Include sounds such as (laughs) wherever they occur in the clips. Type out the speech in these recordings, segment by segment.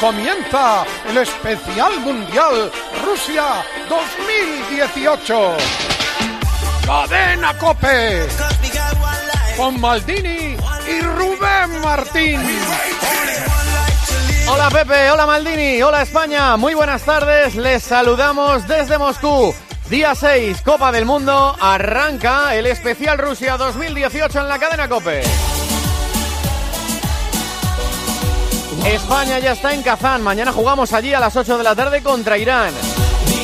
Comienza el especial mundial Rusia 2018. Cadena Cope. Con Maldini y Rubén Martín. Hola Pepe, hola Maldini, hola España, muy buenas tardes, les saludamos desde Moscú. Día 6, Copa del Mundo, arranca el especial Rusia 2018 en la cadena Cope. España ya está en Kazán. Mañana jugamos allí a las 8 de la tarde contra Irán.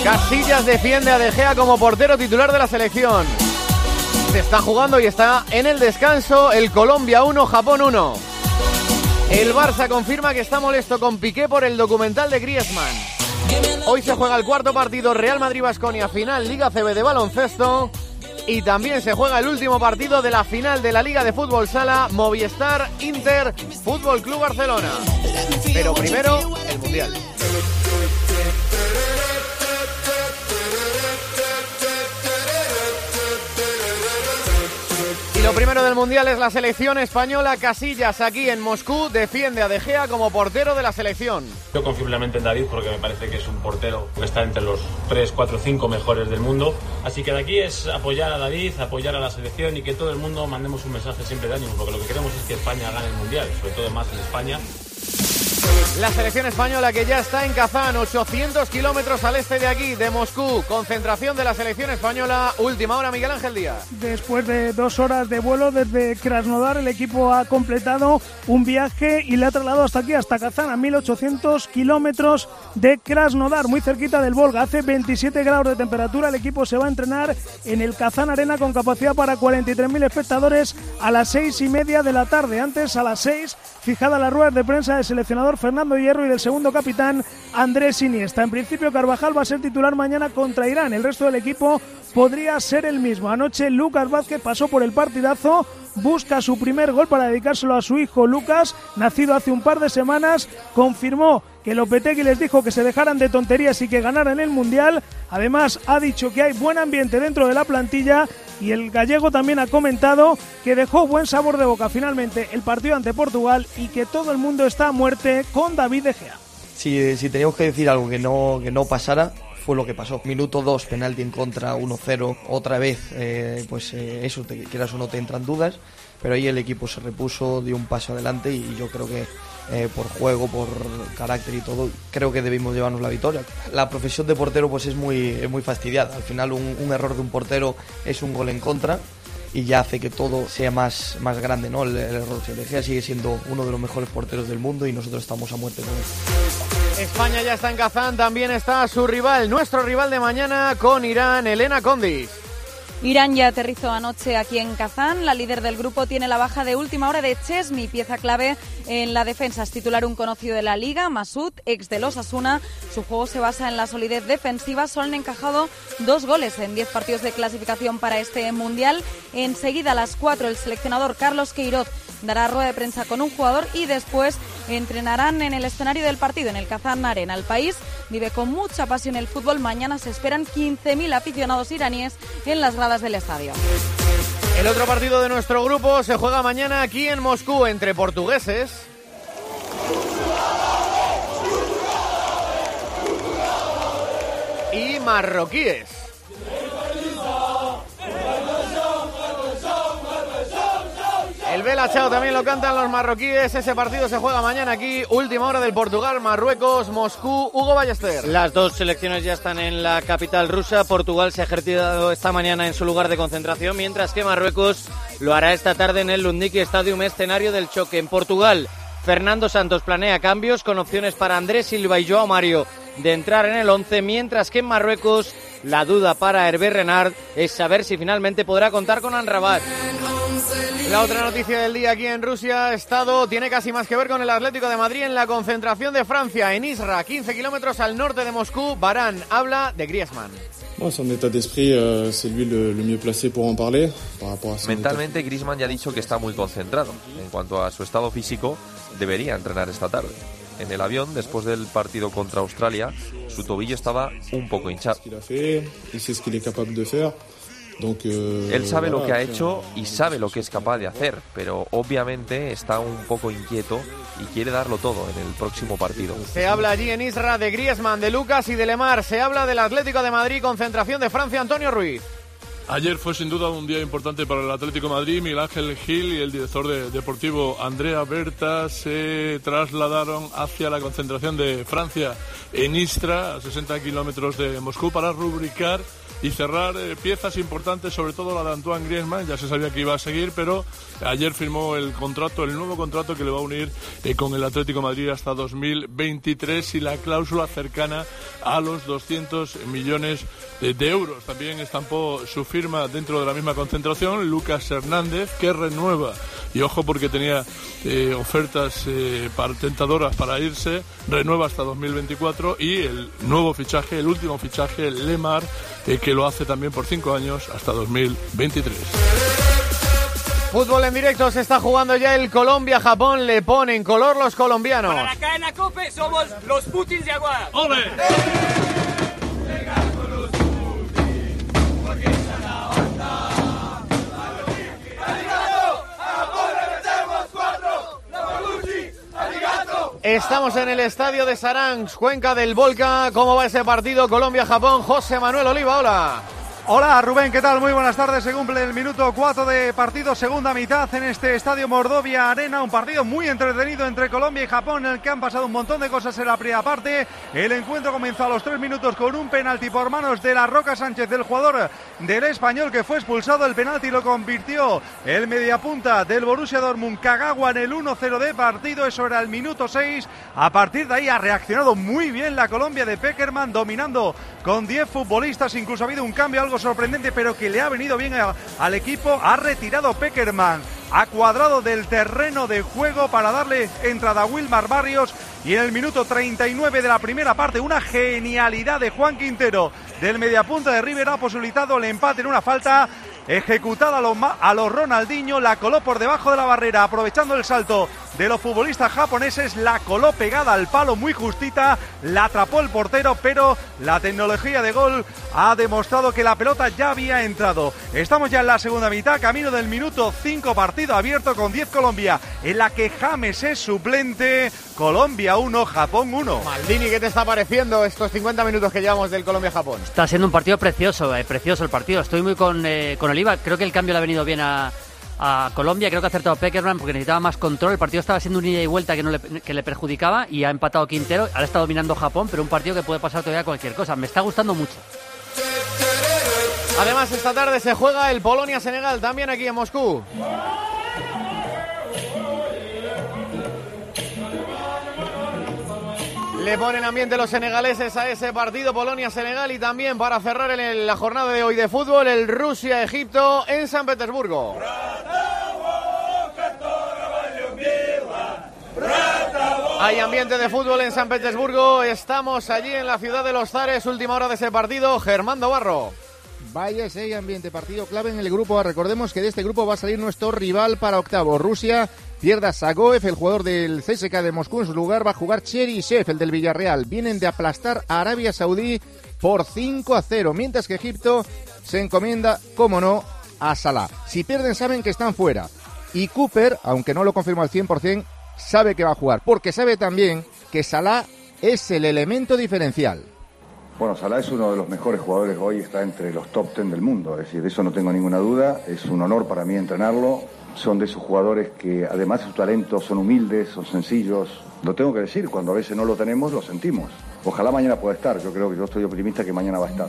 Casillas defiende a De Gea como portero titular de la selección. Se está jugando y está en el descanso el Colombia 1, Japón 1. El Barça confirma que está molesto con Piqué por el documental de Griezmann. Hoy se juega el cuarto partido Real Madrid-Basconia final Liga CB de baloncesto. Y también se juega el último partido de la final de la Liga de Fútbol Sala Movistar Inter Fútbol Club Barcelona. Pero primero, el Mundial. Lo primero del Mundial es la selección española. Casillas aquí en Moscú defiende a De Gea como portero de la selección. Yo confío plenamente en David porque me parece que es un portero que está entre los 3, 4, 5 mejores del mundo. Así que de aquí es apoyar a David, apoyar a la selección y que todo el mundo mandemos un mensaje siempre de ánimo porque lo que queremos es que España gane el Mundial, sobre todo más en España. La selección española que ya está en Kazán, 800 kilómetros al este de aquí, de Moscú. Concentración de la selección española. Última hora, Miguel Ángel Díaz. Después de dos horas de vuelo desde Krasnodar, el equipo ha completado un viaje y le ha trasladado hasta aquí, hasta Kazán, a 1800 kilómetros de Krasnodar, muy cerquita del Volga. Hace 27 grados de temperatura. El equipo se va a entrenar en el Kazán Arena con capacidad para 43.000 espectadores a las seis y media de la tarde. Antes, a las seis, fijada la rueda de prensa del seleccionador Fernando Hierro y del segundo capitán Andrés Iniesta. En principio Carvajal va a ser titular mañana contra Irán. El resto del equipo podría ser el mismo. Anoche Lucas Vázquez pasó por el partidazo, busca su primer gol para dedicárselo a su hijo Lucas, nacido hace un par de semanas, confirmó que Lopetegui les dijo que se dejaran de tonterías y que ganaran el Mundial. Además, ha dicho que hay buen ambiente dentro de la plantilla y el gallego también ha comentado que dejó buen sabor de boca finalmente el partido ante Portugal y que todo el mundo está a muerte con David De Gea. Si, si teníamos que decir algo que no, que no pasara, fue lo que pasó. Minuto 2, penalti en contra, 1-0, otra vez, eh, pues eh, eso, te quieras o no te entran dudas, pero ahí el equipo se repuso, dio un paso adelante y yo creo que eh, por juego, por carácter y todo, creo que debimos llevarnos la victoria. La profesión de portero pues es muy, es muy fastidiada, al final un, error de un portero es un gol en contra y ya hace que todo sea más, más grande, ¿no? El, el error de Gea sigue siendo uno de los mejores porteros del mundo y nosotros estamos a muerte con él. España ya está en Kazán, también está su rival, nuestro rival de mañana con Irán, Elena Condis. Irán ya aterrizó anoche aquí en Kazán. La líder del grupo tiene la baja de última hora de Chesmi, pieza clave en la defensa. Es titular un conocido de la liga, Masud, ex de los Asuna. Su juego se basa en la solidez defensiva. Solo han encajado dos goles en diez partidos de clasificación para este mundial. Enseguida a las cuatro el seleccionador Carlos Queiroz dará rueda de prensa con un jugador y después entrenarán en el escenario del partido, en el Kazán Arena. El país vive con mucha pasión el fútbol. Mañana se esperan 15.000 aficionados iraníes en las gradas del estadio. El otro partido de nuestro grupo se juega mañana aquí en Moscú entre portugueses. Y marroquíes. El Bela Chao también lo cantan los marroquíes. Ese partido se juega mañana aquí. Última hora del Portugal, Marruecos, Moscú, Hugo Ballester. Las dos selecciones ya están en la capital rusa. Portugal se ha ejercitado esta mañana en su lugar de concentración, mientras que Marruecos lo hará esta tarde en el Lundiki Stadium, escenario del choque. En Portugal, Fernando Santos planea cambios con opciones para Andrés Silva y Joao Mario de entrar en el 11, mientras que en Marruecos la duda para Hervé Renard es saber si finalmente podrá contar con Anrabat. La otra noticia del día aquí en Rusia, Estado, tiene casi más que ver con el Atlético de Madrid en la concentración de Francia, en Isra, 15 kilómetros al norte de Moscú. Barán habla de Griezmann. Bueno, son état d'esprit, c'est lui le, le mieux placé pour en parler. Par rapport a son Mentalmente, Griezmann ya ha dicho que está muy concentrado. En cuanto a su estado físico, debería entrenar esta tarde. En el avión, después del partido contra Australia, su tobillo estaba un poco hinchado. Euh, Él sabe lo que ha hecho y sabe lo que es capaz de hacer, pero obviamente está un poco inquieto y quiere darlo todo en el próximo partido. Se habla allí en Isra de Griezmann, de Lucas y de Lemar. Se habla del Atlético de Madrid, concentración de Francia, Antonio Ruiz. Ayer fue sin duda un día importante para el Atlético de Madrid. Miguel Ángel Gil y el director de- deportivo Andrea Berta se trasladaron hacia la concentración de Francia en Istra, a 60 kilómetros de Moscú, para rubricar y cerrar eh, piezas importantes, sobre todo la de Antoine Griezmann. Ya se sabía que iba a seguir, pero ayer firmó el contrato, el nuevo contrato que le va a unir eh, con el Atlético Madrid hasta 2023 y la cláusula cercana a los 200 millones de, euros. También estampó su firma dentro de la misma concentración Lucas Hernández, que renueva, y ojo porque tenía eh, ofertas para- tentadoras para irse, renueva hasta 2024 y el nuevo fichaje, el último fichaje, Lemar, eh, que lo hace también por cinco años hasta 2023. Fútbol en directo, se está jugando ya el Colombia-Japón. Le ponen color los colombianos. Para la cadena COPE somos los Putins de Agua. Estamos en el estadio de Saransk, Cuenca del Volca. ¿Cómo va ese partido Colombia-Japón? José Manuel Oliva, hola. Hola Rubén, ¿qué tal? Muy buenas tardes. Se cumple el minuto 4 de partido, segunda mitad en este estadio Mordovia Arena. Un partido muy entretenido entre Colombia y Japón, en el que han pasado un montón de cosas en la primera parte. El encuentro comenzó a los tres minutos con un penalti por manos de la Roca Sánchez, del jugador del español que fue expulsado. El penalti lo convirtió el mediapunta del Borussia Dortmund, Kagawa, en el 1-0 de partido. Eso era el minuto 6. A partir de ahí ha reaccionado muy bien la Colombia de Peckerman, dominando con 10 futbolistas. Incluso ha habido un cambio algo sorprendente, pero que le ha venido bien al equipo. Ha retirado Peckerman a cuadrado del terreno de juego para darle entrada a Wilmar Barrios. Y en el minuto 39 de la primera parte, una genialidad de Juan Quintero del mediapunta de River ha posibilitado el empate en una falta ejecutada a los, a los Ronaldinho, la coló por debajo de la barrera, aprovechando el salto de los futbolistas japoneses, la coló pegada al palo muy justita, la atrapó el portero, pero la tecnología de gol ha demostrado que la pelota ya había entrado. Estamos ya en la segunda mitad, camino del minuto 5, partido abierto con 10 Colombia, en la que James es suplente, Colombia 1, Japón 1. Maldini, ¿qué te está pareciendo estos 50 minutos que llevamos del Colombia-Japón? Está siendo un partido precioso, eh, precioso el partido. Estoy muy con, eh, con Oliva. Creo que el cambio le ha venido bien a, a Colombia. Creo que ha acertado Peckerman porque necesitaba más control. El partido estaba siendo un ida y vuelta que, no le, que le perjudicaba y ha empatado Quintero. Ahora está dominando Japón, pero un partido que puede pasar todavía cualquier cosa. Me está gustando mucho. Además, esta tarde se juega el Polonia-Senegal también aquí en Moscú. Le ponen ambiente los senegaleses a ese partido Polonia-Senegal y también para cerrar el- la jornada de hoy de fútbol el Rusia-Egipto en San Petersburgo. Hay ambiente de fútbol en San Petersburgo. Estamos allí en la ciudad de los Zares. Última hora de ese partido. Germando Barro. Vaya ese ambiente, partido clave en el grupo. Recordemos que de este grupo va a salir nuestro rival para octavo. Rusia pierde a Sagoev, el jugador del CSK de Moscú. En su lugar va a jugar Cherisev, el del Villarreal. Vienen de aplastar a Arabia Saudí por 5 a 0. Mientras que Egipto se encomienda, como no, a Salah. Si pierden, saben que están fuera. Y Cooper, aunque no lo confirmó al 100%, sabe que va a jugar. Porque sabe también que Salah es el elemento diferencial. Bueno, Salah es uno de los mejores jugadores hoy, está entre los top ten del mundo, es decir, de eso no tengo ninguna duda, es un honor para mí entrenarlo, son de esos jugadores que además de su talento son humildes, son sencillos, lo tengo que decir, cuando a veces no lo tenemos lo sentimos. Ojalá mañana pueda estar, yo creo que yo estoy optimista que mañana va a estar.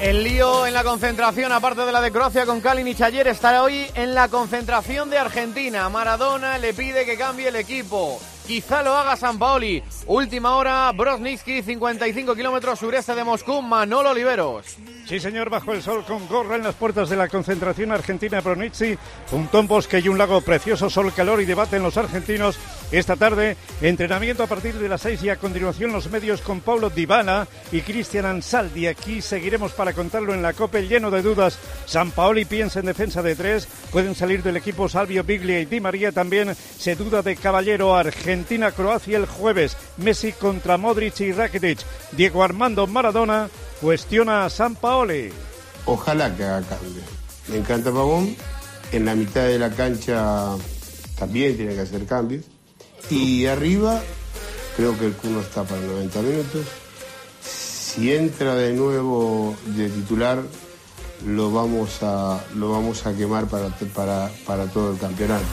El lío en la concentración, aparte de la de Croacia con Kalinic ayer, estará hoy en la concentración de Argentina. Maradona le pide que cambie el equipo. Quizá lo haga San Paoli. Última hora, Brosnitsky, 55 kilómetros sureste de Moscú, Manolo Oliveros. Sí, señor, bajo el sol con gorra en las puertas de la concentración argentina Bronici, un Tom Bosque y un lago precioso, sol, calor y debate en los argentinos. Esta tarde, entrenamiento a partir de las seis y a continuación los medios con Paulo Dybala y Cristian Ansaldi. Aquí seguiremos para contarlo en la COPE lleno de dudas. San Paoli piensa en defensa de tres, pueden salir del equipo Salvio Biglia y Di María también. Se duda de Caballero Argentina-Croacia el jueves. Messi contra Modric y Rakitic. Diego Armando Maradona cuestiona a San Paoli. Ojalá que haga cambio. Me encanta Pavón. En la mitad de la cancha también tiene que hacer cambios. Y arriba, creo que el Cuno está para 90 minutos. Si entra de nuevo de titular, lo vamos a, lo vamos a quemar para, para, para todo el campeonato.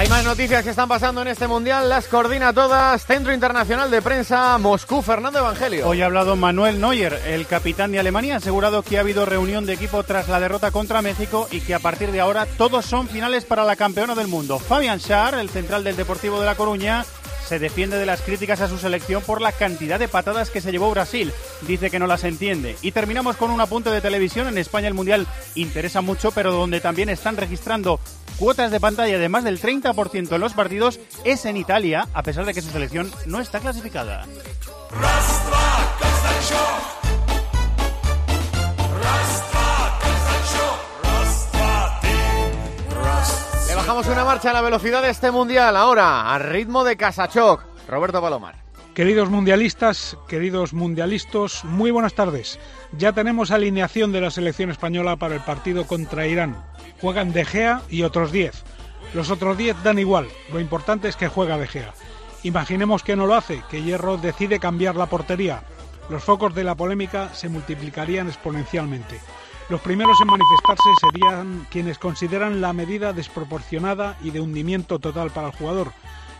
Hay más noticias que están pasando en este mundial, las coordina todas. Centro Internacional de Prensa, Moscú, Fernando Evangelio. Hoy ha hablado Manuel Neuer, el capitán de Alemania, ha asegurado que ha habido reunión de equipo tras la derrota contra México y que a partir de ahora todos son finales para la campeona del mundo. Fabian Schär, el central del Deportivo de La Coruña, se defiende de las críticas a su selección por la cantidad de patadas que se llevó Brasil. Dice que no las entiende. Y terminamos con un apunte de televisión. En España el Mundial interesa mucho, pero donde también están registrando cuotas de pantalla de más del 30% en los partidos es en Italia, a pesar de que su selección no está clasificada. Le bajamos una marcha a la velocidad de este mundial, ahora a ritmo de Casachoc. Roberto Palomar. Queridos mundialistas, queridos mundialistas, muy buenas tardes. Ya tenemos alineación de la selección española para el partido contra Irán. Juegan De Gea y otros 10. Los otros 10 dan igual, lo importante es que juega De Gea. Imaginemos que no lo hace, que Hierro decide cambiar la portería. Los focos de la polémica se multiplicarían exponencialmente. Los primeros en manifestarse serían quienes consideran la medida desproporcionada y de hundimiento total para el jugador.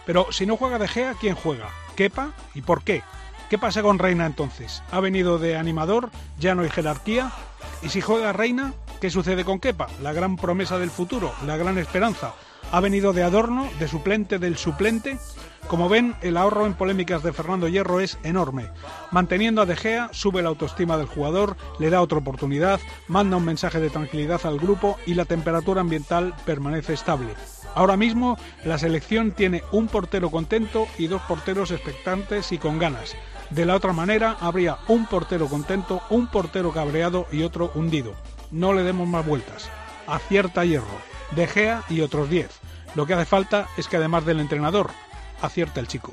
Pero si no juega De Gea, ¿quién juega? ¿Kepa? ¿Y por qué? ¿Qué pasa con Reina entonces? ¿Ha venido de animador? ¿Ya no hay jerarquía? ¿Y si juega Reina? ¿Qué sucede con Kepa? La gran promesa del futuro, la gran esperanza. ¿Ha venido de adorno, de suplente del suplente? Como ven, el ahorro en polémicas de Fernando Hierro es enorme. Manteniendo a De Gea, sube la autoestima del jugador, le da otra oportunidad, manda un mensaje de tranquilidad al grupo y la temperatura ambiental permanece estable. Ahora mismo la selección tiene un portero contento y dos porteros expectantes y con ganas. De la otra manera habría un portero contento, un portero cabreado y otro hundido. No le demos más vueltas. Acierta Hierro, De Gea y otros 10. Lo que hace falta es que además del entrenador, acierta el chico.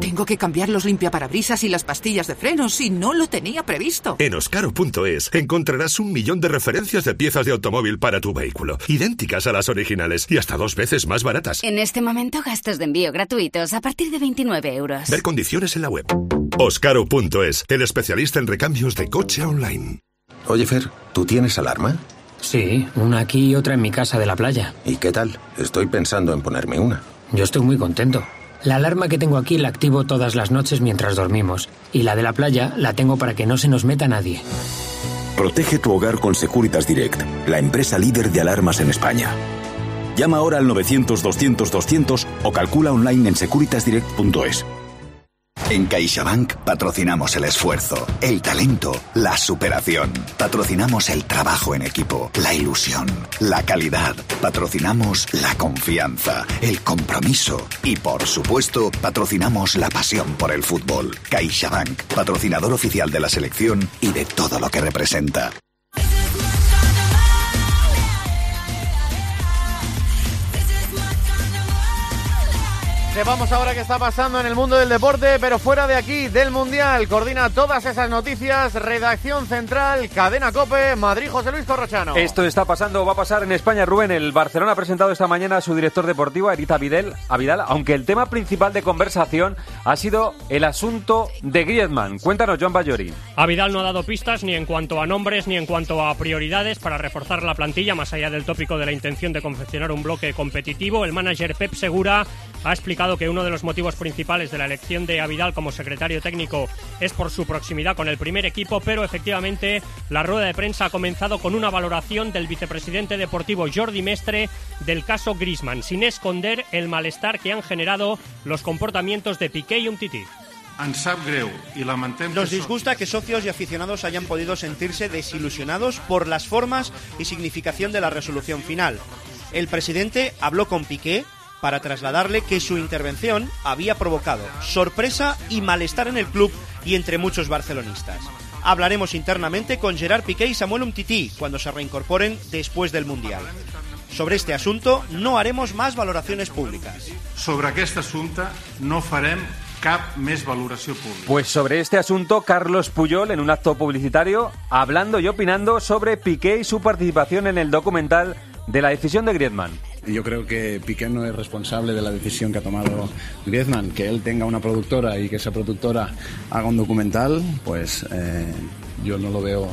Tengo que cambiar los limpiaparabrisas y las pastillas de frenos y no lo tenía previsto. En oscaro.es encontrarás un millón de referencias de piezas de automóvil para tu vehículo, idénticas a las originales y hasta dos veces más baratas. En este momento gastos de envío gratuitos a partir de 29 euros. Ver condiciones en la web. Oscaro.es, el especialista en recambios de coche online. Oye Fer, ¿tú tienes alarma? Sí, una aquí y otra en mi casa de la playa. ¿Y qué tal? Estoy pensando en ponerme una. Yo estoy muy contento. La alarma que tengo aquí la activo todas las noches mientras dormimos. Y la de la playa la tengo para que no se nos meta nadie. Protege tu hogar con Securitas Direct, la empresa líder de alarmas en España. Llama ahora al 900-200-200 o calcula online en securitasdirect.es. En CaixaBank patrocinamos el esfuerzo, el talento, la superación. Patrocinamos el trabajo en equipo, la ilusión, la calidad. Patrocinamos la confianza, el compromiso y, por supuesto, patrocinamos la pasión por el fútbol. CaixaBank, patrocinador oficial de la selección y de todo lo que representa. Sepamos ahora qué está pasando en el mundo del deporte, pero fuera de aquí, del Mundial. Coordina todas esas noticias, redacción central, cadena Cope, Madrid, José Luis Corrochano. Esto está pasando, va a pasar en España, Rubén. El Barcelona ha presentado esta mañana a su director deportivo, Erita Vidal, a Vidal, aunque el tema principal de conversación ha sido el asunto de Griezmann. Cuéntanos, Joan Bayori. A Vidal no ha dado pistas ni en cuanto a nombres ni en cuanto a prioridades para reforzar la plantilla, más allá del tópico de la intención de confeccionar un bloque competitivo. El manager Pep Segura ha explicado que uno de los motivos principales de la elección de Avidal como secretario técnico es por su proximidad con el primer equipo, pero efectivamente la rueda de prensa ha comenzado con una valoración del vicepresidente deportivo Jordi Mestre del caso Grisman, sin esconder el malestar que han generado los comportamientos de Piqué y Umtiti. Nos disgusta que socios y aficionados hayan podido sentirse desilusionados por las formas y significación de la resolución final. El presidente habló con Piqué para trasladarle que su intervención había provocado sorpresa y malestar en el club y entre muchos barcelonistas. Hablaremos internamente con Gerard Piqué y Samuel Umtiti cuando se reincorporen después del Mundial. Sobre este asunto no haremos más valoraciones públicas. Sobre este asunto no farem cap més valoració pública. Pues sobre este asunto, Carlos Puyol, en un acto publicitario, hablando y opinando sobre Piqué y su participación en el documental de la decisión de Griezmann. Yo creo que Piqué no es responsable de la decisión que ha tomado Griezmann. Que él tenga una productora y que esa productora haga un documental, pues eh, yo no lo veo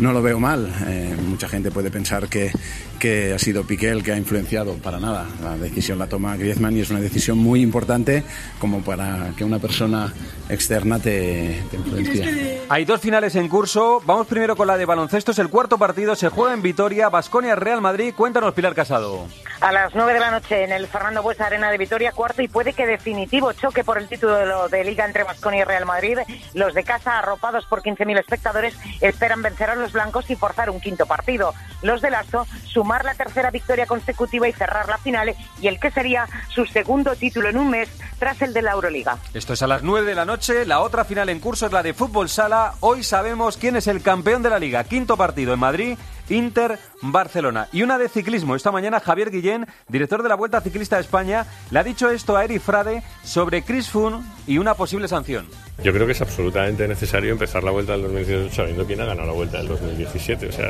no lo veo mal. Eh, mucha gente puede pensar que, que ha sido Piqué el que ha influenciado. Para nada. La decisión la toma Griezmann y es una decisión muy importante como para que una persona externa te, te influencie. Hay dos finales en curso. Vamos primero con la de baloncesto. Es el cuarto partido. Se juega en Vitoria. Basconia Real Madrid. Cuéntanos, Pilar Casado. A las 9 de la noche en el Fernando Buesa Arena de Vitoria, cuarto y puede que definitivo choque por el título de Liga entre Basconia y Real Madrid. Los de casa, arropados por 15.000 espectadores, esperan vencer a los blancos y forzar un quinto partido. Los de Lazo, sumar la tercera victoria consecutiva y cerrar la final y el que sería su segundo título en un mes tras el de la Euroliga. Esto es a las 9 de la noche. La otra final en curso es la de fútbol sala. Hoy sabemos quién es el campeón de la Liga. Quinto partido en Madrid. Inter Barcelona. Y una de ciclismo. Esta mañana Javier Guillén, director de la Vuelta Ciclista de España, le ha dicho esto a Eri Frade sobre Chris Froome y una posible sanción. Yo creo que es absolutamente necesario empezar la Vuelta del 2018 sabiendo quién ha ganado la Vuelta del 2017. O sea,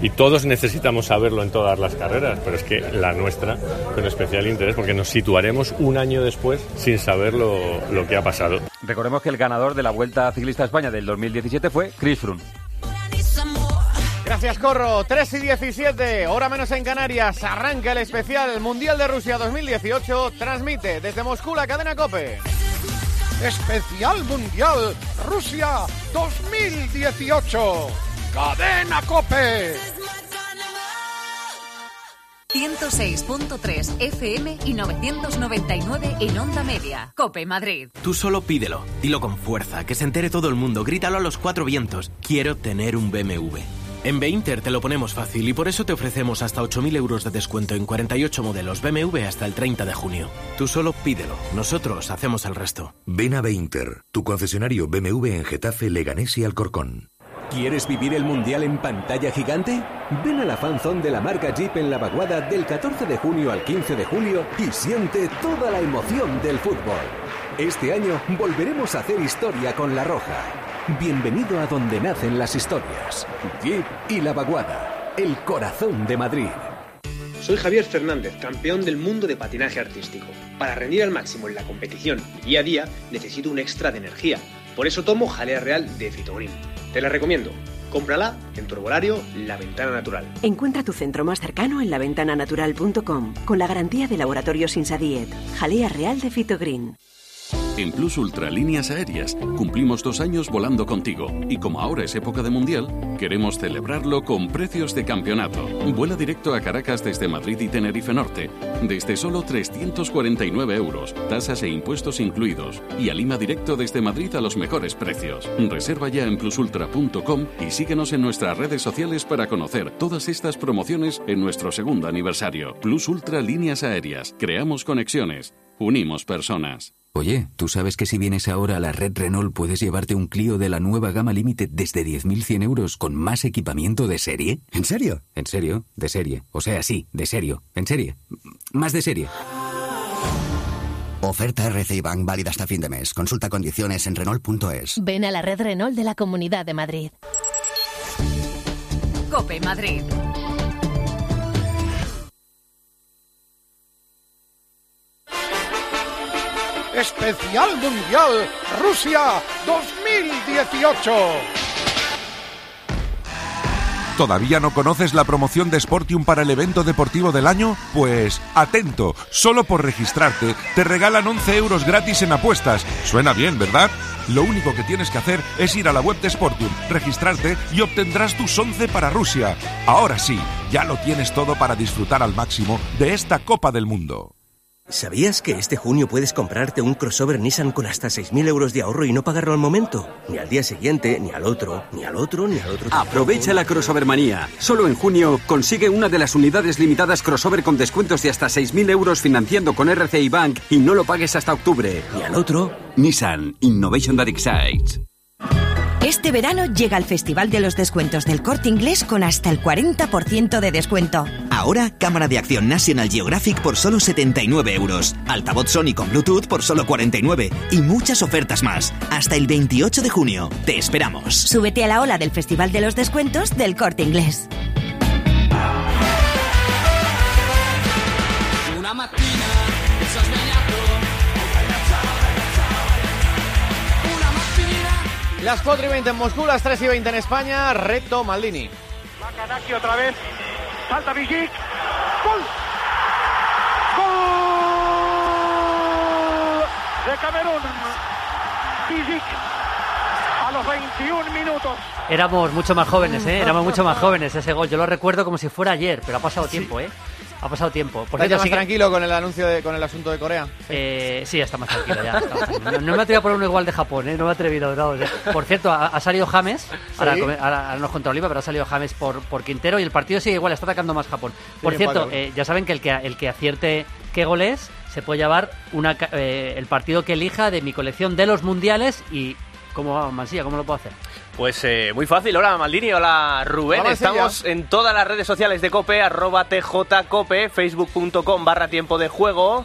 y todos necesitamos saberlo en todas las carreras, pero es que la nuestra con especial interés porque nos situaremos un año después sin saber lo, lo que ha pasado. Recordemos que el ganador de la Vuelta Ciclista de España del 2017 fue Chris Froome. Gracias, Corro. 3 y 17, hora menos en Canarias. Arranca el especial Mundial de Rusia 2018. Transmite desde Moscú la cadena Cope. Especial Mundial Rusia 2018. Cadena Cope. 106.3 FM y 999 en onda media. Cope Madrid. Tú solo pídelo, dilo con fuerza, que se entere todo el mundo, grítalo a los cuatro vientos. Quiero tener un BMW. En Beinter te lo ponemos fácil y por eso te ofrecemos hasta 8.000 euros de descuento en 48 modelos BMW hasta el 30 de junio. Tú solo pídelo, nosotros hacemos el resto. Ven a Beinter, tu concesionario BMW en Getafe, Leganés y Alcorcón. ¿Quieres vivir el Mundial en pantalla gigante? Ven a la fanzone de la marca Jeep en La Vaguada del 14 de junio al 15 de julio y siente toda la emoción del fútbol. Este año volveremos a hacer historia con La Roja. Bienvenido a donde nacen las historias. Jeep y La Vaguada, el corazón de Madrid. Soy Javier Fernández, campeón del mundo de patinaje artístico. Para rendir al máximo en la competición y día a día necesito un extra de energía. Por eso tomo jalea real de Fitogreen. Te la recomiendo. Cómprala en tu herbolario La Ventana Natural. Encuentra tu centro más cercano en laventananatural.com con la garantía de Laboratorios Insadiet. Jalea real de Fitogreen. En Plus Ultra Líneas Aéreas cumplimos dos años volando contigo y como ahora es época de mundial, queremos celebrarlo con precios de campeonato. Vuela directo a Caracas desde Madrid y Tenerife Norte, desde solo 349 euros, tasas e impuestos incluidos, y a Lima directo desde Madrid a los mejores precios. Reserva ya en plusultra.com y síguenos en nuestras redes sociales para conocer todas estas promociones en nuestro segundo aniversario. Plus Ultra Líneas Aéreas. Creamos conexiones. Unimos personas. Oye, ¿tú sabes que si vienes ahora a la red Renault puedes llevarte un Clio de la nueva gama Limited desde 10.100 euros con más equipamiento de serie? ¿En serio? En serio, de serie. O sea, sí, de serio. En serie. Más de serie. Oferta RCI Bank válida hasta fin de mes. Consulta condiciones en Renault.es. Ven a la red Renault de la Comunidad de Madrid. Cope Madrid. Especial Mundial Rusia 2018. ¿Todavía no conoces la promoción de Sportium para el evento deportivo del año? Pues atento, solo por registrarte te regalan 11 euros gratis en apuestas. Suena bien, ¿verdad? Lo único que tienes que hacer es ir a la web de Sportium, registrarte y obtendrás tus 11 para Rusia. Ahora sí, ya lo tienes todo para disfrutar al máximo de esta Copa del Mundo. ¿Sabías que este junio puedes comprarte un crossover Nissan con hasta 6.000 euros de ahorro y no pagarlo al momento? Ni al día siguiente, ni al otro, ni al otro, ni al otro. Aprovecha la crossover manía. Solo en junio consigue una de las unidades limitadas crossover con descuentos de hasta 6.000 euros financiando con RCI Bank y no lo pagues hasta octubre. Ni al otro. Nissan Innovation that excites. Este verano llega el Festival de los Descuentos del Corte Inglés con hasta el 40% de descuento. Ahora, cámara de acción National Geographic por solo 79 euros. Altavoz Sony con Bluetooth por solo 49. Y muchas ofertas más. Hasta el 28 de junio. Te esperamos. Súbete a la ola del Festival de los Descuentos del Corte Inglés. Una Las 4 y 20 en Moscú, las 3 y 20 en España. Reto Maldini. Va Kanaki otra vez. Salta Vigic. ¡Gol! ¡Gol! De Camerún. Vigic. A los 21 minutos. Éramos mucho más jóvenes, ¿eh? Éramos mucho más jóvenes ese gol. Yo lo recuerdo como si fuera ayer, pero ha pasado tiempo, ¿eh? Ha pasado tiempo. Por cierto, más sí que- tranquilo con el anuncio de, con el asunto de Corea. Eh, sí, está más tranquilo ya. está más tranquilo. No, no me atrevido a poner uno igual de Japón, ¿eh? No me he atrevido. no, o sea, por cierto, ha, ha salido James. Ahora, Sí. ahora- nos contra Oliva, pero ha salido James por, por Quintero y el partido sigue igual, está atacando más Japón. Por Sí, cierto, eh, ya saben que el que, el que acierte qué gol es se puede llevar una, eh, el partido que elija de mi colección de los mundiales y. ¿Cómo va, Mansilla? ¿Cómo lo puedo hacer? Pues eh, muy fácil. Hola Maldini, hola Rubén. Hola. Estamos en todas las redes sociales de Cope, arroba tjcope, facebook.com barra tiempo de juego.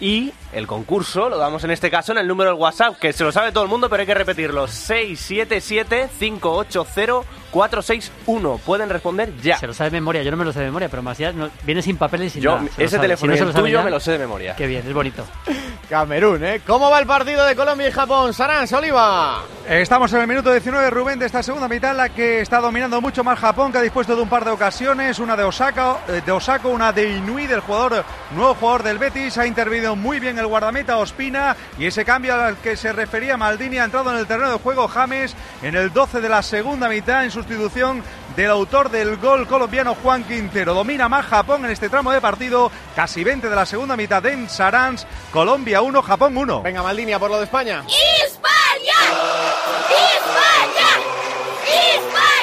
Y el concurso lo damos en este caso en el número del WhatsApp, que se lo sabe todo el mundo, pero hay que repetirlo. 677-580-461. Pueden responder ya. Se lo sabe de memoria, yo no me lo sé de memoria, pero Mansilla no- viene sin papeles y sin Yo, nada. ese teléfono Si no sabe tuyo ya, me lo sé de memoria. Qué bien, es bonito. (laughs) Camerún, ¿eh? ¿Cómo va el partido de Colombia y Japón? Sarans, Oliva. Estamos en el minuto 19, Rubén, de esta segunda mitad, la que está dominando mucho más Japón, que ha dispuesto de un par de ocasiones, una de Osaka, eh, de Osako, una de Inui, del jugador, nuevo jugador del Betis, ha intervenido muy bien el guardameta Ospina, y ese cambio al que se refería Maldini ha entrado en el terreno de juego James en el 12 de la segunda mitad, en sustitución del autor del gol colombiano Juan Quintero. Domina más Japón en este tramo de partido, casi 20 de la segunda mitad en Sarans, Colombia 1, Japón 1. Venga, Maldini, a por lo de España. ¡España! ¡España! ¡España! ¡España!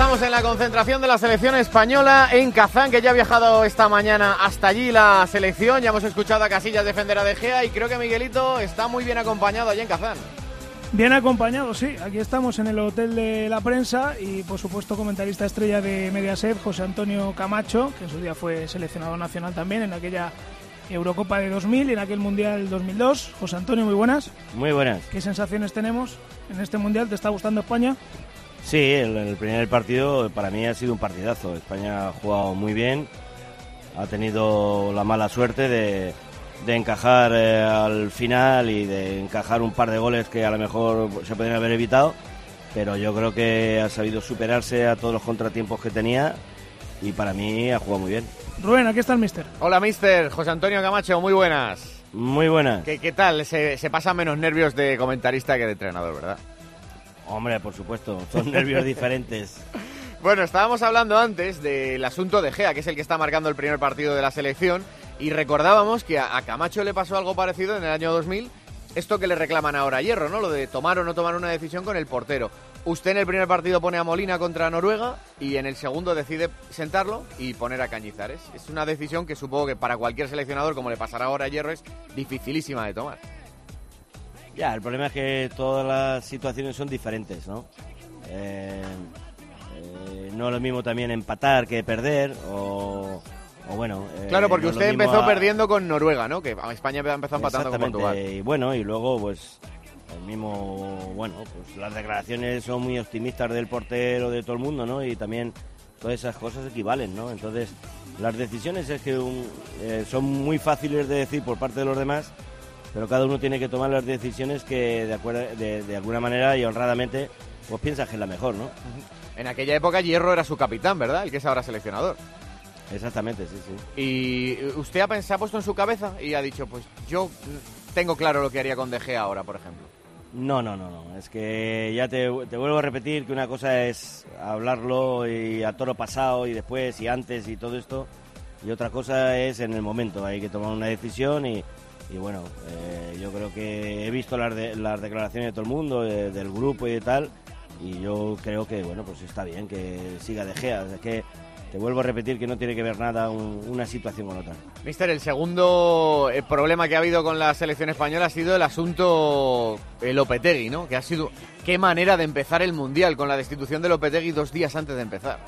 Estamos en la concentración de la selección española en Kazán, que ya ha viajado esta mañana hasta allí la selección. Ya hemos escuchado a Casillas defender a De Gea y creo que Miguelito está muy bien acompañado allí en Kazán. Bien acompañado, sí. Aquí estamos en el Hotel de la Prensa y, por supuesto, comentarista estrella de Mediaset, José Antonio Camacho, que en su día fue seleccionado nacional también en aquella Eurocopa de 2000 y en aquel Mundial 2002. José Antonio, muy buenas. Muy buenas. ¿Qué sensaciones tenemos en este Mundial? ¿Te está gustando España? Sí, el, el primer partido para mí ha sido un partidazo. España ha jugado muy bien, ha tenido la mala suerte de, de encajar eh, al final y de encajar un par de goles que a lo mejor se podrían haber evitado, pero yo creo que ha sabido superarse a todos los contratiempos que tenía y para mí ha jugado muy bien. Rubén, aquí está el mister. Hola, mister. José Antonio Camacho, muy buenas. Muy buenas. ¿Qué, qué tal? Se, se pasan menos nervios de comentarista que de entrenador, ¿verdad? Hombre, por supuesto, son nervios diferentes. (laughs) Bueno, estábamos hablando antes del asunto de Gea, que es el que está marcando el primer partido de la selección, y recordábamos que a, Camacho le pasó algo parecido en el año 2000, esto que le reclaman ahora a Hierro, ¿no? Lo de tomar o no tomar una decisión con el portero. Usted en el primer partido pone a Molina contra Noruega y en el segundo decide sentarlo y poner a Cañizares. Es una decisión que supongo que para cualquier seleccionador, como le pasará ahora a Hierro, es dificilísima de tomar. Ya, el problema es que todas las situaciones son diferentes, ¿no? Eh, eh, no es lo mismo también empatar que perder, o, o bueno... eh, Claro, porque no usted empezó a- perdiendo con Noruega, ¿no? Que España empezó empatando con Portugal. Y bueno, y luego pues el mismo, bueno, pues las declaraciones son muy optimistas del portero, de todo el mundo, ¿no? Y también todas esas cosas equivalen, ¿no? Entonces, las decisiones es que un- eh, son muy fáciles de decir por parte de los demás, pero cada uno tiene que tomar las decisiones que de, acuerdo, de, de alguna manera y honradamente pues piensas que es la mejor, ¿no? En aquella época Hierro era su capitán, ¿verdad? El que es ahora seleccionador. Exactamente, sí, sí. Y usted ha, pens- se ha puesto en su cabeza y ha dicho, pues yo tengo claro lo que haría con De Gea ahora, por ejemplo. No, no, no, no. Es que ya te, te, vuelvo a repetir que una cosa es hablarlo y a toro pasado y después y antes y todo esto. Y otra cosa es en el momento. Hay que tomar una decisión y, y bueno, eh, yo creo que he visto las, de, las declaraciones de todo el mundo, de, del grupo y de tal. Y yo creo que, bueno, pues está bien que siga De Gea. Es que te vuelvo a repetir que no tiene que ver nada un, una situación con otra. Mister, el segundo eh, problema que ha habido con la selección española ha sido el asunto Lopetegui, ¿no? Que ha sido qué manera de empezar el Mundial con la destitución de Lopetegui dos días antes de empezar.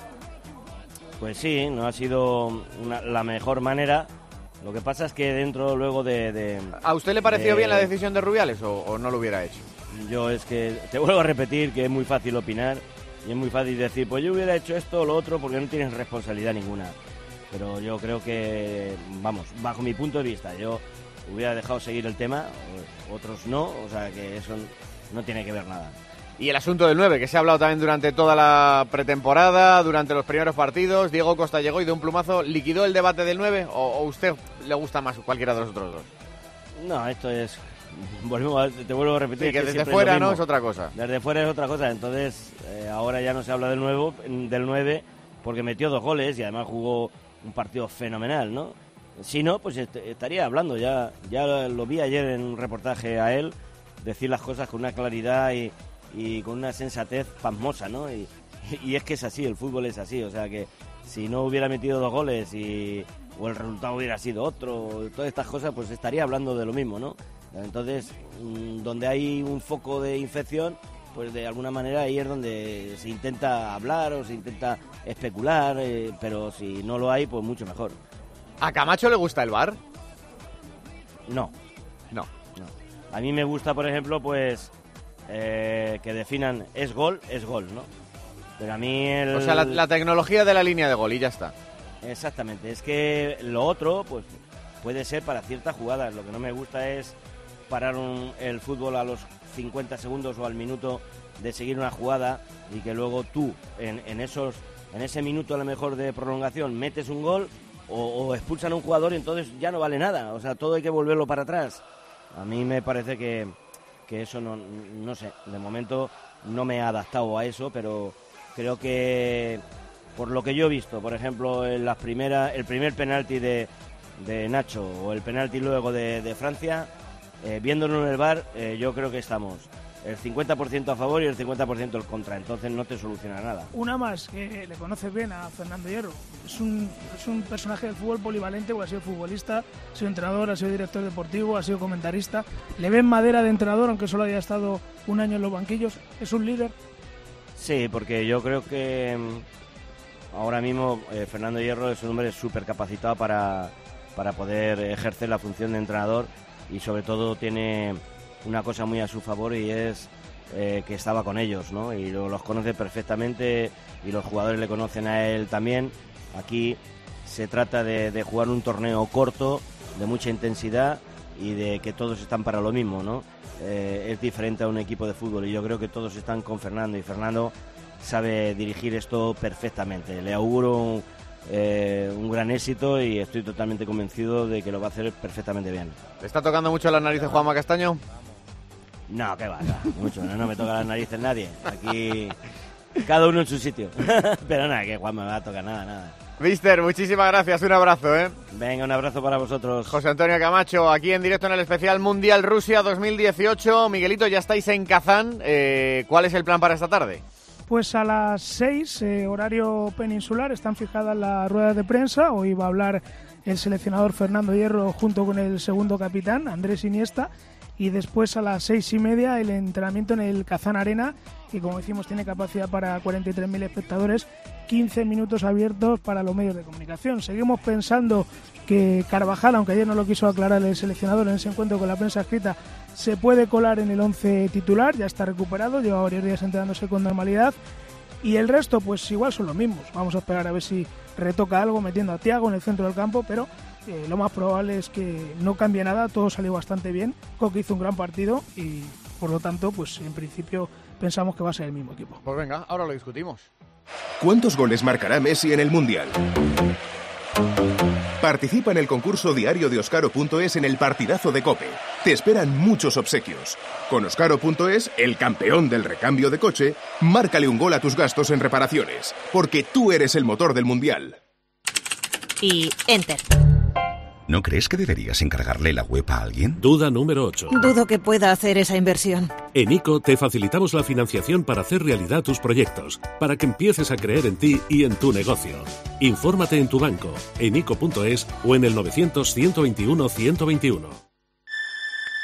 Pues sí, no ha sido una, la mejor manera. Lo que pasa es que dentro luego de... de ¿A usted le pareció de, bien la decisión de Rubiales o, o no lo hubiera hecho? Yo es que te vuelvo a repetir que es muy fácil opinar y es muy fácil decir, pues yo hubiera hecho esto o lo otro porque no tienes responsabilidad ninguna. Pero yo creo que, vamos, bajo mi punto de vista, yo hubiera dejado seguir el tema, otros no, o sea que eso no tiene que ver nada. Y el asunto del 9, que se ha hablado también durante toda la pretemporada, durante los primeros partidos. Diego Costa llegó y de un plumazo liquidó el debate del 9, o, o usted le gusta más cualquiera de los otros dos? No, esto es volvemos a, te vuelvo a repetir sí, que, que desde fuera no es otra cosa. Desde fuera es otra cosa entonces eh, ahora ya no se habla del nuevo del 9 porque metió dos goles y además jugó un partido fenomenal no si no pues est estaría hablando ya ya lo vi ayer en un reportaje a él decir las cosas con una claridad y, y con una sensatez pasmosa no y, y es que es así el fútbol es así o sea que si no hubiera metido dos goles y o el resultado hubiera sido otro todas estas cosas pues estaría hablando de lo mismo no entonces, mm, donde hay un foco de infección, pues de alguna manera ahí es donde se intenta hablar o se intenta especular, eh, pero si no lo hay, pues mucho mejor. ¿A Camacho le gusta el bar? No. No. no. A mí me gusta, por ejemplo, pues eh, que definan es gol, es gol, ¿no? Pero a mí el... O sea, la, la tecnología de la línea de gol y ya está. Exactamente. Es que lo otro, pues puede ser para ciertas jugadas. Lo que no me gusta es parar un, el fútbol a los 50 segundos o al minuto de seguir una jugada y que luego tú en, en esos en ese minuto a lo mejor de prolongación metes un gol o, o, expulsan a un jugador y entonces ya no vale nada. O sea, todo hay que volverlo para atrás. A mí me parece que, que eso no, no sé, de momento no me ha adaptado a eso, pero creo que por lo que yo he visto, por ejemplo, en las primeras, el primer penalti de, de Nacho o el penalti luego de, de Francia, eh, viéndolo en el bar, eh, yo creo que estamos el 50% a favor y el 50% en contra, entonces no te soluciona nada. Una más, que le conoces bien a Fernando Hierro, es un, es un personaje del fútbol polivalente, porque ha sido futbolista, ha sido entrenador, ha sido director deportivo, ha sido comentarista, le ven madera de entrenador, aunque solo haya estado un año en los banquillos, es un líder. Sí, porque yo creo que mm, ahora mismo eh, Fernando Hierro es un hombre súper capacitado para, para poder ejercer la función de entrenador y sobre todo tiene una cosa muy a su favor y es eh, que estaba con ellos, ¿no? Y lo, los conoce perfectamente y los jugadores le conocen a él también. Aquí se trata de, jugar un torneo corto, de mucha intensidad y de que todos están para lo mismo, ¿no? Eh, es diferente a un equipo de fútbol y yo creo que todos están con Fernando y Fernando sabe dirigir esto perfectamente. Le auguro un, eh, un gran éxito y estoy totalmente convencido de que lo va a hacer perfectamente bien. ¿Te está tocando mucho las narices Juanma Castaño? No, que va, mucho, no, no me toca las narices nadie. Aquí cada uno en su sitio. (laughs) Pero nada, que Juan me va a tocar nada, nada. Mister, muchísimas gracias, un abrazo, ¿eh? Venga, un abrazo para vosotros. José Antonio Camacho, aquí en directo en el especial Mundial Rusia 2018. Miguelito, ya estáis en Kazán. Eh, ¿Cuál es el plan para esta tarde? Pues a las 6, eh, horario peninsular, están fijadas las ruedas de prensa. Hoy va a hablar el seleccionador Fernando Hierro junto con el segundo capitán, Andrés Iniesta. Y después a las seis y media el entrenamiento en el Kazán Arena, que como decimos tiene capacidad para 43.000 espectadores, 15 minutos abiertos para los medios de comunicación. Seguimos pensando que Carvajal, aunque ayer no lo quiso aclarar el seleccionador en ese encuentro con la prensa escrita, se puede colar en el 11 titular, ya está recuperado, lleva varios días entrenándose con normalidad. Y el resto, pues igual son los mismos. Vamos a esperar a ver si retoca algo metiendo a Tiago en el centro del campo, pero eh, lo más probable es que no cambie nada, todo salió bastante bien. Coque hizo un gran partido y por lo tanto, pues en principio pensamos que va a ser el mismo equipo. Pues venga, ahora lo discutimos. ¿Cuántos goles marcará Messi en el Mundial? Participa en el concurso diario de Oscaro.es en el partidazo de Cope. te esperan muchos obsequios. Con Oscaro.es, el campeón del recambio de coche, márcale un gol a tus gastos en reparaciones, porque tú eres el motor del Mundial. Y enter. ¿No crees que deberías encargarle la web a alguien? Duda número 8. Dudo que pueda hacer esa inversión. En ICO te facilitamos la financiación para hacer realidad tus proyectos, para que empieces a creer en ti y en tu negocio. Infórmate en tu banco, en ICO.es o en el 900 121 121.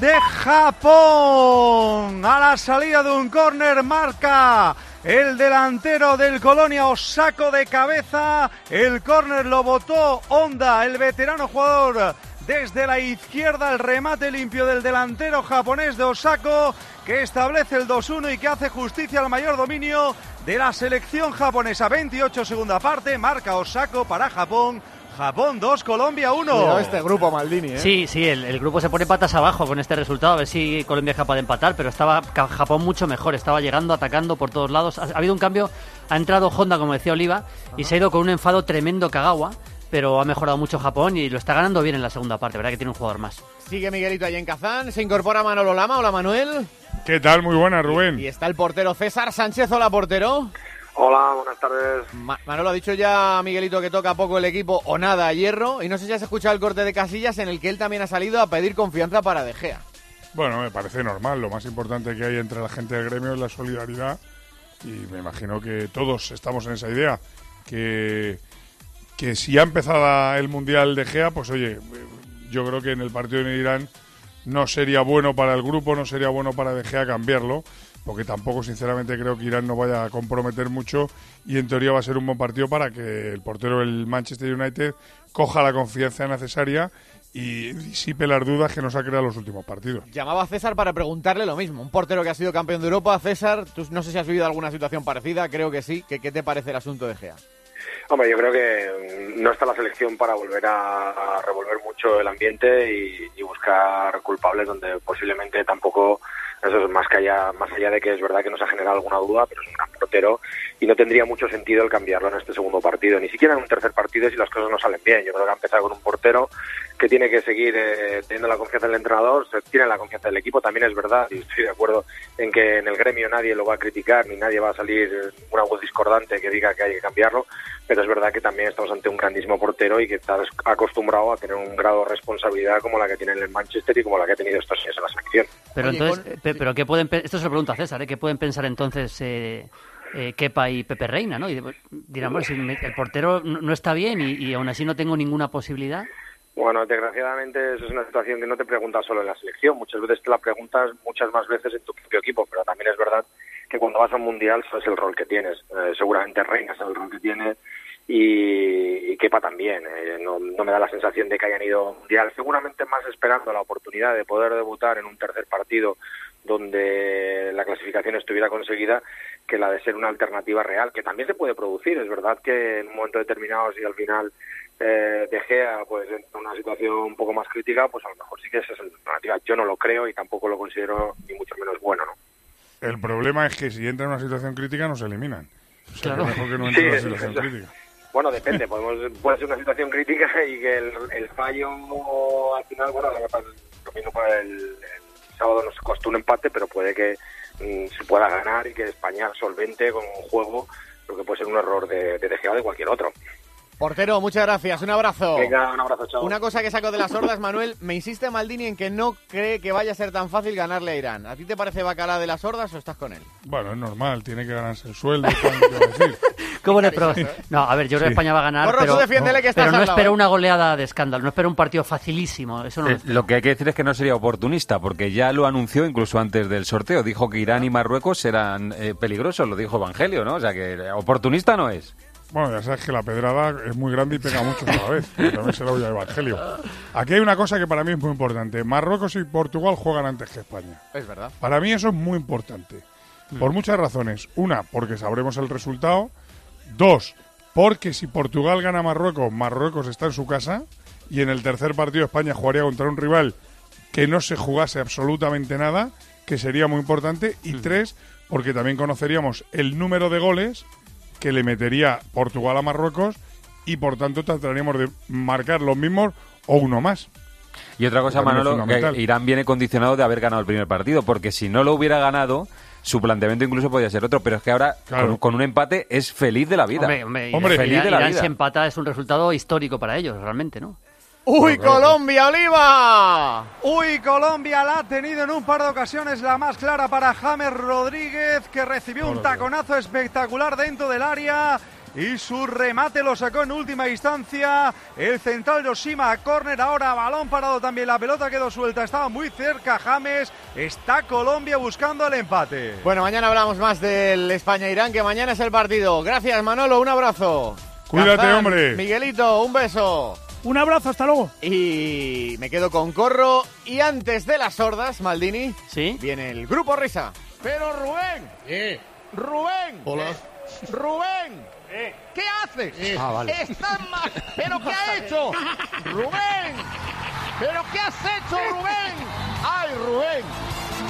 de Japón. A la salida de un córner marca el delantero del Colonia Osako de cabeza. El córner lo botó Honda, el veterano jugador. Desde la izquierda el remate limpio del delantero japonés de Osako que establece el 2-1 y que hace justicia al mayor dominio de la selección japonesa. 28 segunda parte, marca Osako para Japón. Japón 2, Colombia 1. Cuidado este grupo Maldini, ¿eh? Sí, sí, el, el grupo se pone patas abajo con este resultado, a ver si Colombia es capaz de empatar, pero estaba Japón mucho mejor, estaba llegando, atacando por todos lados. Ha, ha habido un cambio, ha entrado Honda, como decía Oliva, y se ha ido con un enfado tremendo Kagawa, pero ha mejorado mucho Japón y lo está ganando bien en la segunda parte, verdad que tiene un jugador más. Sigue Miguelito allí en Kazán. Se incorpora Manolo Lama. Hola, Manuel. ¿Qué tal? Muy buena, Rubén. Y está el portero César Sánchez. Hola, portero. Hola, buenas tardes. Ma- Manolo ha dicho ya Miguelito que toca poco el equipo o nada a hierro. Y no sé si has escuchado el corte de Casillas en el que él también ha salido a pedir confianza para De Gea. Bueno, me parece normal. Lo más importante que hay entre la gente del gremio es la solidaridad. Y me imagino que todos estamos en esa idea. Que, que si ha empezado el Mundial de Gea, pues oye, yo creo que en el partido en Irán no sería bueno para el grupo, no sería bueno para De Gea cambiarlo. Porque tampoco, sinceramente, creo que Irán no vaya a comprometer mucho. Y en teoría va a ser un buen partido para que el portero del Manchester United coja la confianza necesaria y disipe las dudas que nos ha creado los últimos partidos. Llamaba a César para preguntarle lo mismo. Un portero que ha sido campeón de Europa. César, tú no sé si has vivido alguna situación parecida. Creo que sí. ¿Qué, qué te parece el asunto de Gea? Hombre, yo creo que no está la selección para volver a, a revolver mucho el ambiente y, y buscar culpables donde posiblemente tampoco eso es más que allá, más allá de que es verdad que nos ha generado alguna duda, pero es un gran portero y no tendría mucho sentido el cambiarlo en este segundo partido, ni siquiera en un tercer partido si las cosas no salen bien. Yo creo que ha empezado con un portero que tiene que seguir eh, teniendo la confianza del entrenador, se tiene la confianza del equipo, también es verdad, y estoy de acuerdo en que en el gremio nadie lo va a criticar, ni nadie va a salir una voz discordante que diga que hay que cambiarlo, pero es verdad que también estamos ante un grandísimo portero y que está acostumbrado a tener un grado de responsabilidad como la que tiene en el Manchester y como la que ha tenido estos años en la selección. Pero Oye, entonces, con- pero ¿qué pueden esto se lo pregunta a César, ¿eh? ¿qué pueden pensar entonces eh, eh, Kepa y Pepe Reina, ¿no? Y dirán, si el portero no, está bien y, y aún así no tengo ninguna posibilidad. Bueno, desgraciadamente eso es una situación que no te preguntas solo en la selección, muchas veces te la preguntas muchas más veces en tu propio equipo, pero también es verdad que cuando vas a un mundial sabes el rol que tienes. Eh, seguramente Reina sabe el rol que tiene y, y Kepa también. Eh, no, no me da la sensación de que hayan ido a un mundial, seguramente más esperando la oportunidad de poder debutar en un tercer partido donde la clasificación estuviera conseguida que la de ser una alternativa real, que también se puede producir. Es verdad que en un momento determinado, si al final eh, De Gea pues, en una situación un poco más crítica, pues a lo mejor sí que esa es la alternativa. Yo no lo creo y tampoco lo considero ni mucho menos bueno, ¿no? El problema es que si entra en una situación crítica nos eliminan. O sea, Claro. que mejor que no Sí, entre en una situación eso- crítica. Bueno, depende. Podemos, puede ser una situación crítica y que el, el fallo al final, bueno, lo mismo para el, el sábado nos costó un empate, pero puede que mm, se pueda ganar y que España solvente con un juego lo que puede ser un error de, de Gea o de cualquier otro. Portero, muchas gracias. Un abrazo. Venga, un abrazo, chao. Una cosa que saco de las sordas, Manuel, me insiste Maldini en que no cree que vaya a ser tan fácil ganarle a Irán. ¿A ti te parece bacala de las sordas o estás con él? Bueno, es normal, tiene que ganarse el sueldo. (laughs) ¿Cómo le pro- No, a ver, yo creo que. España va a ganar, Corro, pero, defiéndele que estás pero no al lado, espero ¿eh? una goleada de escándalo, no espero un partido facilísimo. Eso no lo Eh, Lo que hay que decir es que no sería oportunista, porque ya lo anunció incluso antes del sorteo. Dijo que Irán y Marruecos eran eh, peligrosos, lo dijo Evangelio, ¿no? O sea que oportunista no es. Bueno, ya sabes que la pedrada es muy grande y pega mucho a la vez. pero También se lo oye al Evangelio. Aquí hay una cosa que para mí es muy importante. Marruecos y Portugal juegan antes que España. Es verdad. Para mí eso es muy importante. Por muchas razones. Una, porque sabremos el resultado. Dos, porque si Portugal gana a Marruecos, Marruecos está en su casa. Y en el tercer partido España jugaría contra un rival que no se jugase absolutamente nada, que sería muy importante. Y tres, porque también conoceríamos el número de goles que le metería Portugal a Marruecos y por tanto trataríamos de marcar los mismos o uno más. Y otra cosa, Manolo, que. Irán viene condicionado de haber ganado el primer partido, porque si no lo hubiera ganado, su planteamiento incluso podría ser otro, pero es que ahora con, con un empate es feliz de la vida. Hombre, hombre, feliz Irán, de la Irán vida. si empata es un resultado histórico para ellos, realmente, ¿no? ¡Uy, Colombia, Oliva! Uy, Colombia la ha tenido en un par de ocasiones la más clara para James Rodríguez, que recibió un taconazo espectacular dentro del área. Y su remate lo sacó en última instancia. El central Yoshima a córner. Ahora balón parado también. La pelota quedó suelta. Estaba muy cerca James. Está Colombia buscando el empate. Bueno, mañana hablamos más del España-Irán, que mañana es el partido. Gracias, Manolo, un abrazo. Cuídate, hombre. Miguelito, un beso. Un abrazo, hasta luego. Y me quedo con Corro. Y antes de las sordas, Maldini, ¿Sí? viene el grupo Risa. Pero Rubén, Rubén, Hola. Rubén, ¿qué haces? Ah, vale. Estás más... ¿Pero qué ha hecho? Rubén, ¿pero qué has hecho, Rubén? ¡Ay, Rubén!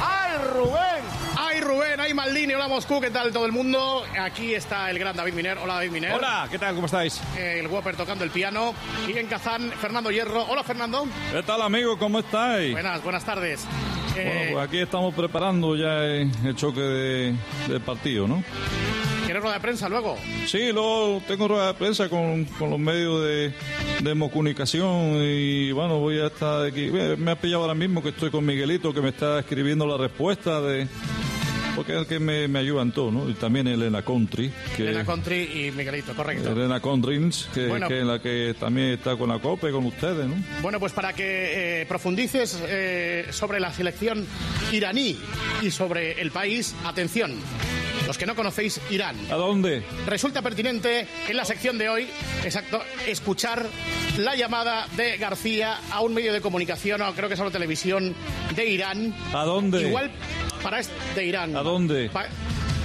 ¡Ay, Rubén! Ay, Rubén, ay, Maldini, hola Moscú, ¿qué tal todo el mundo? Aquí está el gran David Miner. Hola, David Miner. Hola, ¿qué tal? ¿Cómo estáis? El Whopper tocando el piano. Y en Kazán, Fernando Hierro. Hola, Fernando. ¿Qué tal, amigo? ¿Cómo estáis? Buenas, buenas tardes. Bueno, Eh, pues aquí estamos preparando ya el, choque de, del partido, ¿no? ¿Quieres rueda de prensa luego? Sí, luego tengo rueda de prensa con, con los medios de, de comunicación y bueno, voy a estar aquí. Me ha pillado ahora mismo que estoy con Miguelito que me está escribiendo la respuesta de... Porque es el que me, me ayuda en todo, ¿no? Y también Elena Country. Que, Elena Country y Miguelito, correcto. Elena Country, que, Bueno. que es la que también está con la COPE, con ustedes, ¿no? Bueno, pues para que eh, profundices eh, sobre la selección iraní y sobre el país, atención. Los que no conocéis Irán. ¿A dónde? Resulta pertinente en la sección de hoy, exacto, escuchar la llamada de García a un medio de comunicación, o creo que es a la televisión de Irán. ¿A dónde? Igual para este de Irán. ¿A dónde? Pa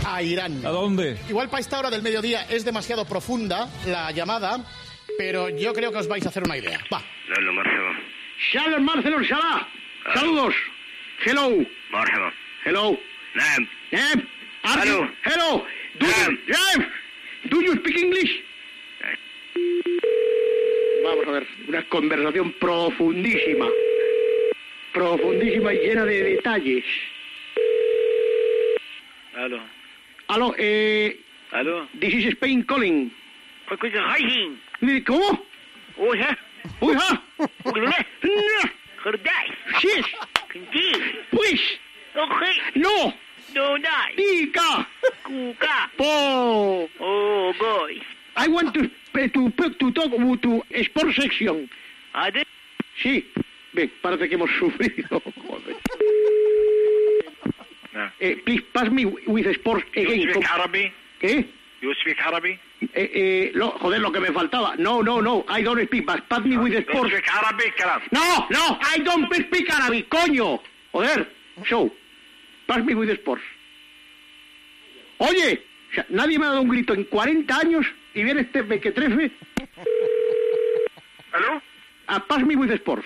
a Irán. ¿A dónde? Igual para esta hora del mediodía es demasiado profunda la llamada, pero yo creo que os vais a hacer una idea. Va. Lalo Marcelo. Shalom Marcelo, Shalá. Ah. Saludos. Hello. Marcelo. Hello. Nam. Nam. Are Hello. You, hello. Do, you, speak English? Vamos a ver, una conversación profundísima. Profundísima y llena de detalles. Aló. Aló, eh... Aló. This is Spain calling. ¿Cómo? Uja. Uja. Uja. Yes. Pues. No. Donai. Ika. Kuka. Po. Oh, boy. I want to, to, to talk about to sport section. ¿A de? Sí. Ven, parece que hemos sufrido. Joder. No. Eh, please pass me with sports again. You speak Arabic? ¿Qué? You speak Arabic? Eh, eh, lo, joder, lo que me faltaba. No, no, no. I don't speak, but pass me no, with sports. You speak Arabic, caram. No, no. I don't speak Arabic, coño. Joder. Show pas me voy de sports. Oye, o sea, nadie me ha dado un grito en 40 años y viene este bequetrefe. (laughs) ¿Aló? A Paz Me With Sports.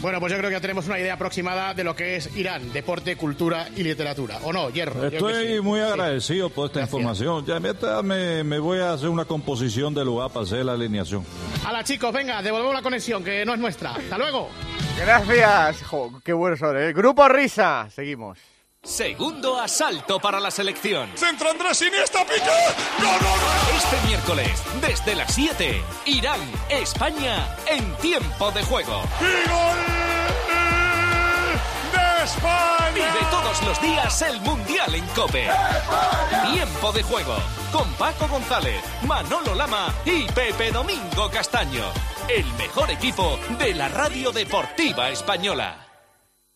Bueno, pues yo creo que ya tenemos una idea aproximada de lo que es Irán, deporte, cultura y literatura. ¿O no, Hierro? Estoy sí. muy Sí. agradecido por esta información. Ya me, me voy a hacer una composición del lugar para hacer la alineación. Hala, chicos, venga, devolvemos la conexión, que no es nuestra. Hasta luego. Gracias. Jo, qué buenos son, ¿eh? Grupo Risa. Seguimos. Segundo asalto para la selección. Centro Andrés Iniesta, pica. Este miércoles, desde las 7, Irán, España, en tiempo de juego. Vive todos los días el Mundial en Cope. Tiempo de juego con Paco González, Manolo Lama y Pepe Domingo Castaño. El mejor equipo de la radio deportiva española.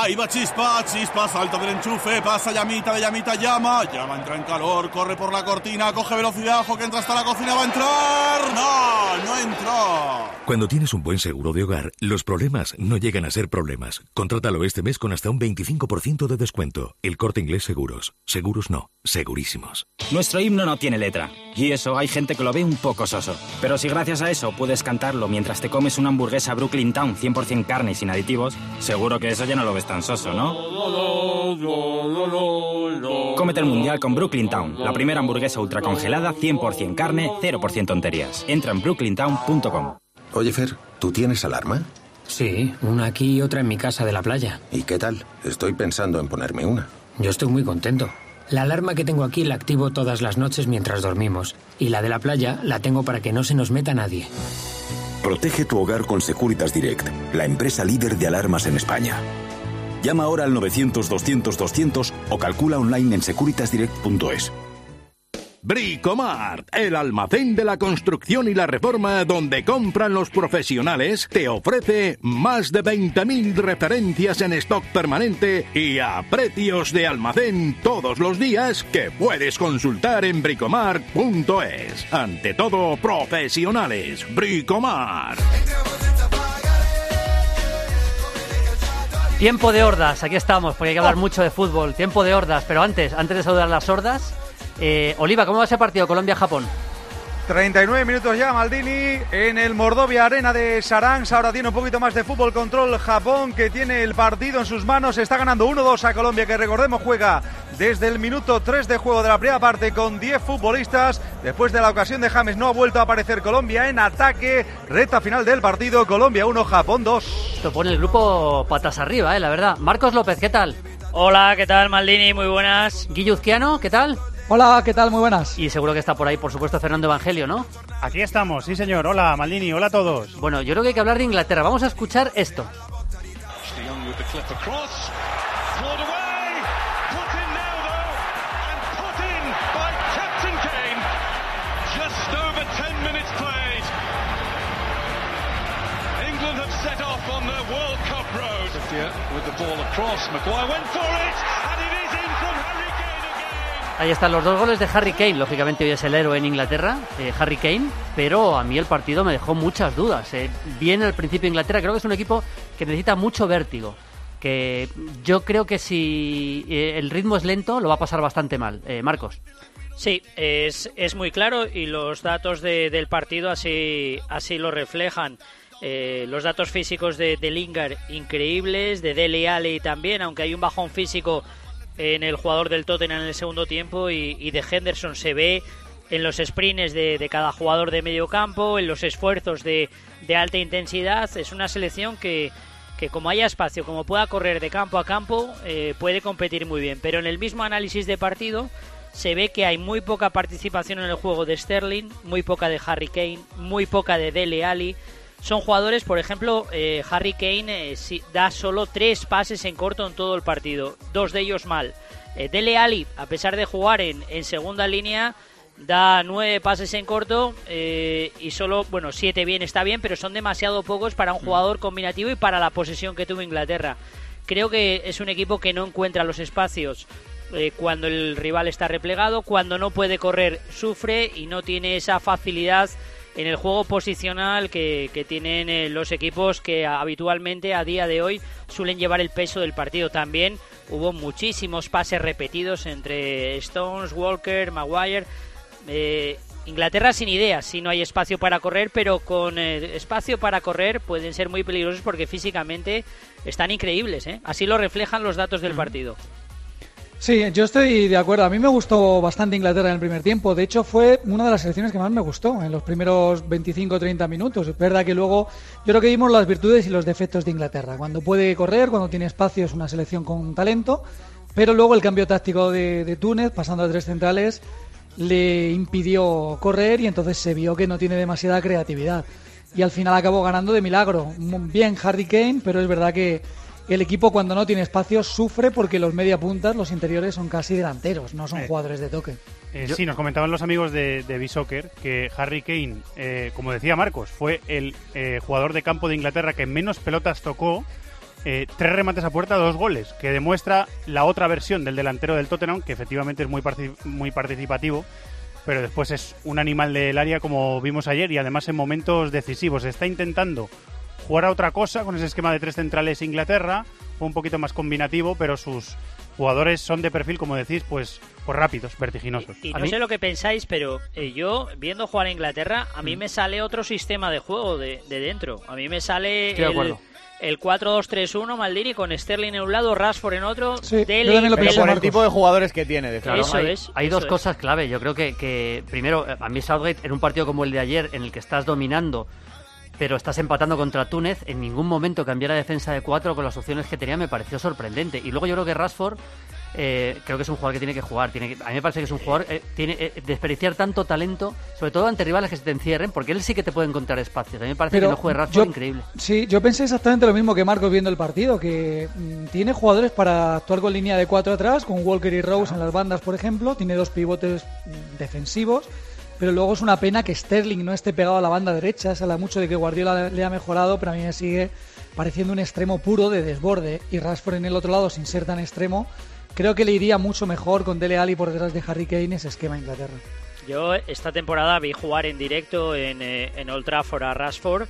Ahí va Chispa, Chispa, salta del enchufe, pasa llamita de llamita, llama, llama, entra en calor, corre por la cortina, coge velocidad, ojo que entra hasta la cocina, va a entrar. No, no entró. Cuando tienes un buen seguro de hogar, los problemas no llegan a ser problemas. Contrátalo este mes con hasta un 25% de descuento. El corte inglés seguros. Seguros no, segurísimos. Nuestro himno no tiene letra, y eso hay gente que lo ve un poco soso. Pero si gracias a eso puedes cantarlo mientras te comes una hamburguesa Brooklyn Town 100% carne y sin aditivos, seguro que eso ya no lo ves tan soso, ¿no? Cómete el mundial con Brooklyn Town, la primera hamburguesa ultracongelada 100% carne, 0% tonterías. Entra en brooklyntown.com. Oye, Fer, ¿tú tienes alarma? Sí, una aquí y otra en mi casa de la playa. ¿Y qué tal? Estoy pensando en ponerme una. Yo estoy muy contento. La alarma que tengo aquí la activo todas las noches mientras dormimos. Y la de la playa la tengo para que no se nos meta nadie. Protege tu hogar con Securitas Direct, la empresa líder de alarmas en España. Llama ahora al 900-200-200 o calcula online en securitasdirect.es. Bricomart, el almacén de la construcción y la reforma donde compran los profesionales, te ofrece más de 20.000 referencias en stock permanente y a precios de almacén todos los días que puedes consultar en bricomart.es. Ante todo, profesionales. Bricomart. Tiempo de hordas, aquí estamos, porque hay que hablar mucho de fútbol. Tiempo de hordas, pero antes, antes de saludar a las hordas, eh, Oliva, ¿cómo va ese partido Colombia-Japón? 39 minutos ya, Maldini, en el Mordovia Arena de Saransk. Ahora tiene un poquito más de fútbol control Japón, que tiene el partido en sus manos. Está ganando 1-2 a Colombia, que recordemos juega desde el minuto 3 de juego de la primera parte con 10 futbolistas. Después de la ocasión de James no ha vuelto a aparecer Colombia en ataque. Reta final del partido, Colombia 1, Japón 2. Esto pone el grupo patas arriba, eh, la verdad. Marcos López, ¿qué tal? Hola, ¿qué tal, Maldini? Muy buenas. Guilluzquiano, ¿qué tal? Hola, ¿qué tal? Muy buenas. Y seguro que está por ahí, por supuesto, Fernando Evangelio, ¿no? Aquí estamos, sí señor. Hola, Maldini, hola a todos. Bueno, yo creo que hay que hablar de Inglaterra. Vamos a escuchar esto. Ahí están los dos goles de Harry Kane. Lógicamente hoy es el héroe en Inglaterra, eh, Harry Kane, pero a mí el partido me dejó muchas dudas. Eh. Bien al principio Inglaterra, creo que es un equipo que necesita mucho vértigo. Que yo creo que si eh, el ritmo es lento, lo va a pasar bastante mal. Eh, Marcos. Sí, es, es muy claro y los datos de- del partido así, así lo reflejan. Eh, los datos físicos de, de Lingard increíbles, de Dele Alli también, aunque hay un bajón físico en el jugador del Tottenham en el segundo tiempo y, y de Henderson se ve en los sprints de, de cada jugador de medio campo, en los esfuerzos de, de alta intensidad. Es una selección que, que como haya espacio, como pueda correr de campo a campo, eh, puede competir muy bien. Pero en el mismo análisis de partido se ve que hay muy poca participación en el juego de Sterling, muy poca de Harry Kane, muy poca de Dele Alli. Son jugadores, por ejemplo, eh, Harry Kane eh, da solo tres pases en corto en todo el partido, dos de ellos mal. Eh, Dele Alli, a pesar de jugar en, en segunda línea, da nueve pases en corto eh, y solo, bueno, siete bien está bien, pero son demasiado pocos para un jugador combinativo y para la posesión que tuvo Inglaterra. Creo que es un equipo que no encuentra los espacios cuando el rival está replegado, cuando no puede correr sufre y no tiene esa facilidad en el juego posicional que, que tienen eh, los equipos que habitualmente a día de hoy suelen llevar el peso del partido. También hubo muchísimos pases repetidos entre Stones, Walker, Maguire. Eh, Inglaterra sin ideas, si no hay espacio para correr, pero con eh, espacio para correr pueden ser muy peligrosos porque físicamente están increíbles. ¿eh? Así lo reflejan los datos del partido. Sí, yo estoy de acuerdo. A mí me gustó bastante Inglaterra en el primer tiempo. De hecho, fue una de las selecciones que más me gustó en los primeros 25-30 minutos. Es verdad que luego yo creo que vimos las virtudes y los defectos de Inglaterra. Cuando puede correr, cuando tiene espacio, es una selección con talento. Pero luego el cambio táctico de, de Túnez, pasando a tres centrales, le impidió correr y entonces se vio que no tiene demasiada creatividad. Y al final acabó ganando de milagro. Bien Harry Kane, pero es verdad que el equipo cuando no tiene espacio sufre porque los media puntas, los interiores son casi delanteros, no son Eh. jugadores de toque. Eh, sí, nos comentaban los amigos de, de B-Soccer que Harry Kane, eh, como decía Marcos, fue el eh, jugador de campo de Inglaterra que menos pelotas tocó, eh, tres remates a puerta, dos goles, que demuestra la otra versión del delantero del Tottenham, que efectivamente es muy participativo, pero después es un animal del área como vimos ayer y además en momentos decisivos. Está intentando jugar a otra cosa con ese esquema de tres centrales Inglaterra, fue un poquito más combinativo, pero sus jugadores son de perfil, como decís, pues, pues rápidos, vertiginosos. Y no sé lo que pensáis, pero eh, yo, viendo jugar a Inglaterra, a mí me sale otro sistema de juego de, de dentro. A mí me sale Estoy el, el 4-2-3-1, Maldini, con Sterling en un lado, Rashford en otro, Sí, Dele, yo también lo Dele- por el tipo de jugadores que tiene. de Claro, Eso hay, es, hay eso dos es. cosas clave. Yo creo que, que, primero, eh, a mí Southgate en un partido como el de ayer, en el que estás dominando, pero estás empatando contra Túnez, en ningún momento cambiar la defensa de cuatro con las opciones que tenía me pareció sorprendente. Y luego yo creo que Rashford, eh, creo que es un jugador que tiene que jugar. Tiene que- a mí me parece que es un jugador, eh, tiene eh, desperdiciar tanto talento, sobre todo ante rivales que se te encierren, porque él sí que te puede encontrar espacios. A mí me parece Pero que no juegue Rashford yo- increíble. Sí, yo pensé exactamente lo mismo que Marcos viendo el partido, que mm, tiene jugadores para actuar con línea de cuatro atrás, con Walker y Rose en las bandas, por ejemplo, tiene dos pivotes mm, defensivos, pero luego es una pena que Sterling no esté pegado a la banda derecha, se habla mucho de que Guardiola le ha mejorado, pero a mí me sigue pareciendo un extremo puro de desborde, y Rashford en el otro lado, sin ser tan extremo, creo que le iría mucho mejor con Dele Alli por detrás de Harry Kane ese esquema a Inglaterra. Yo esta temporada vi jugar en directo en, eh, en Old Trafford a Rashford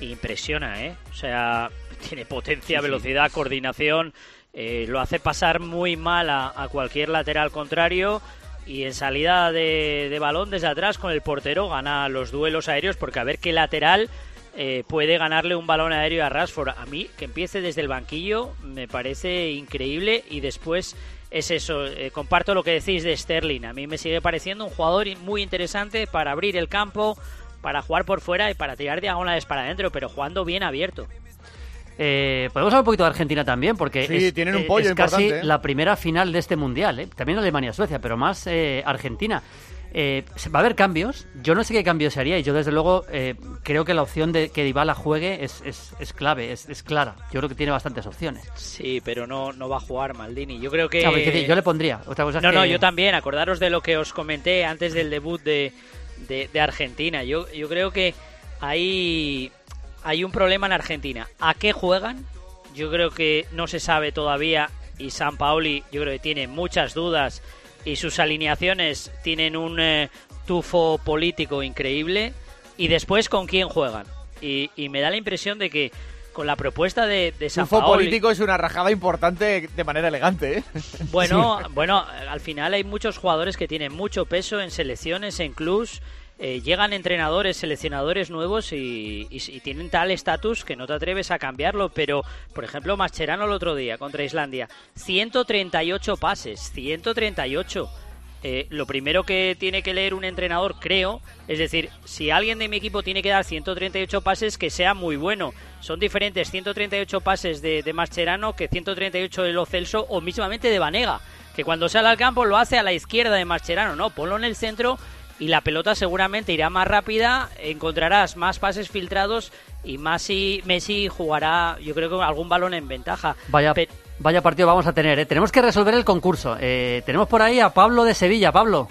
e impresiona, ¿eh? O sea, (laughs) tiene potencia, velocidad, coordinación, eh, lo hace pasar muy mal a, a cualquier lateral contrario y en salida de, de balón desde atrás con el portero gana los duelos aéreos porque a ver qué lateral eh, puede ganarle un balón aéreo a Rashford. A mí, que empiece desde el banquillo, me parece increíble y después es eso. eh, comparto lo que decís de Sterling. A mí me sigue pareciendo un jugador muy interesante para abrir el campo, para jugar por fuera y para tirar diagonales para adentro, pero jugando bien abierto. Eh, podemos hablar un poquito de Argentina también, porque Sí, es, tienen un eh, pollo es casi ¿eh? la primera final de este mundial. ¿eh? También Alemania-Suecia, pero más eh, Argentina. Eh, va a haber cambios. Yo no sé qué cambios se haría y yo desde luego eh, creo que la opción de que Dybala juegue es, es, es clave, es, es clara. Yo creo que tiene bastantes opciones. Sí, pero no, no va a jugar Maldini. Yo creo que... Yo le pondría. Otra cosa No, que- no, yo también. Acordaros de lo que os comenté antes del debut de, de, de Argentina. Yo, yo creo que hay, hay un problema en Argentina. ¿A qué juegan? Yo creo que no se sabe todavía y San Paoli yo creo que tiene muchas dudas y sus alineaciones tienen un eh, tufo político increíble. Y después con quién juegan. Y, y me da la impresión de que con la propuesta de, de San Tufo Paoli- político es una rajada importante de manera elegante, ¿eh? (laughs) bueno, bueno, al final hay muchos jugadores que tienen mucho peso en selecciones, en clubs. Eh, llegan entrenadores, seleccionadores nuevos y, tienen tal estatus que no te atreves a cambiarlo. Pero, por ejemplo, Mascherano el otro día contra Islandia, 138 pases, 138. Eh, lo primero que tiene que leer un entrenador, creo, es decir, si alguien de mi equipo tiene que dar 138 pases, que sea muy bueno. Son diferentes 138 pases de, de Mascherano que 138 de Lo Celso o mismamente de Vanega, que cuando sale al campo lo hace a la izquierda de Mascherano, no, ponlo en el centro y la pelota seguramente irá más rápida, encontrarás más pases filtrados y Messi, Messi jugará, yo creo que algún balón en ventaja. Vaya, Pe- vaya partido vamos a tener. ¿eh? Tenemos que resolver el concurso. Eh, tenemos por ahí a Pablo de Sevilla. Pablo,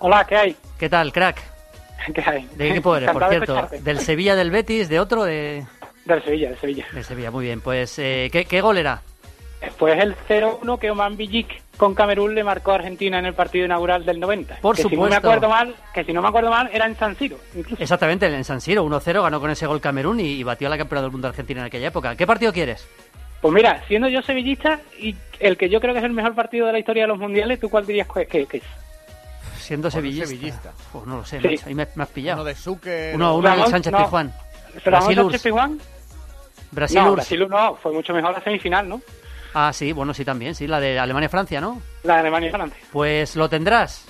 Hola, ¿qué hay? ¿qué tal, crack? ¿Qué hay? ¿De qué equipo eres, por de cierto? ¿Del Sevilla, del Betis, de otro? De, Del Sevilla, del Sevilla. de Sevilla, muy bien. Pues, eh, ¿qué, qué gol era? Pues el 0-1 que Oman Villic con Camerún le marcó a Argentina en el partido inaugural del 90. Por que Si no me supuesto. acuerdo mal, que si no me acuerdo mal, era en San Siro. incluso. Exactamente, en San Siro, 1-0, ganó con ese gol Camerún y, y batió a la campeona del mundo Argentina en aquella época. ¿Qué partido quieres? Pues mira, siendo yo sevillista y el que yo creo que es el mejor partido de la historia de los mundiales, ¿tú cuál dirías que, que- que es? Siendo sevillista. sevillista. Pues no lo sé, Sí. ahí me, me has pillado. Uno de Zucker. Uno, uno Ramón, Sánchez no. Pizjuán. ¿Ramón Brasil Sánchez URSS. Pizjuán? Brasil no. Brasil no, fue mucho mejor la semifinal, ¿no? Ah, sí, bueno, sí también, sí, la de Alemania-Francia, ¿no? La de Alemania-Francia. Pues lo tendrás.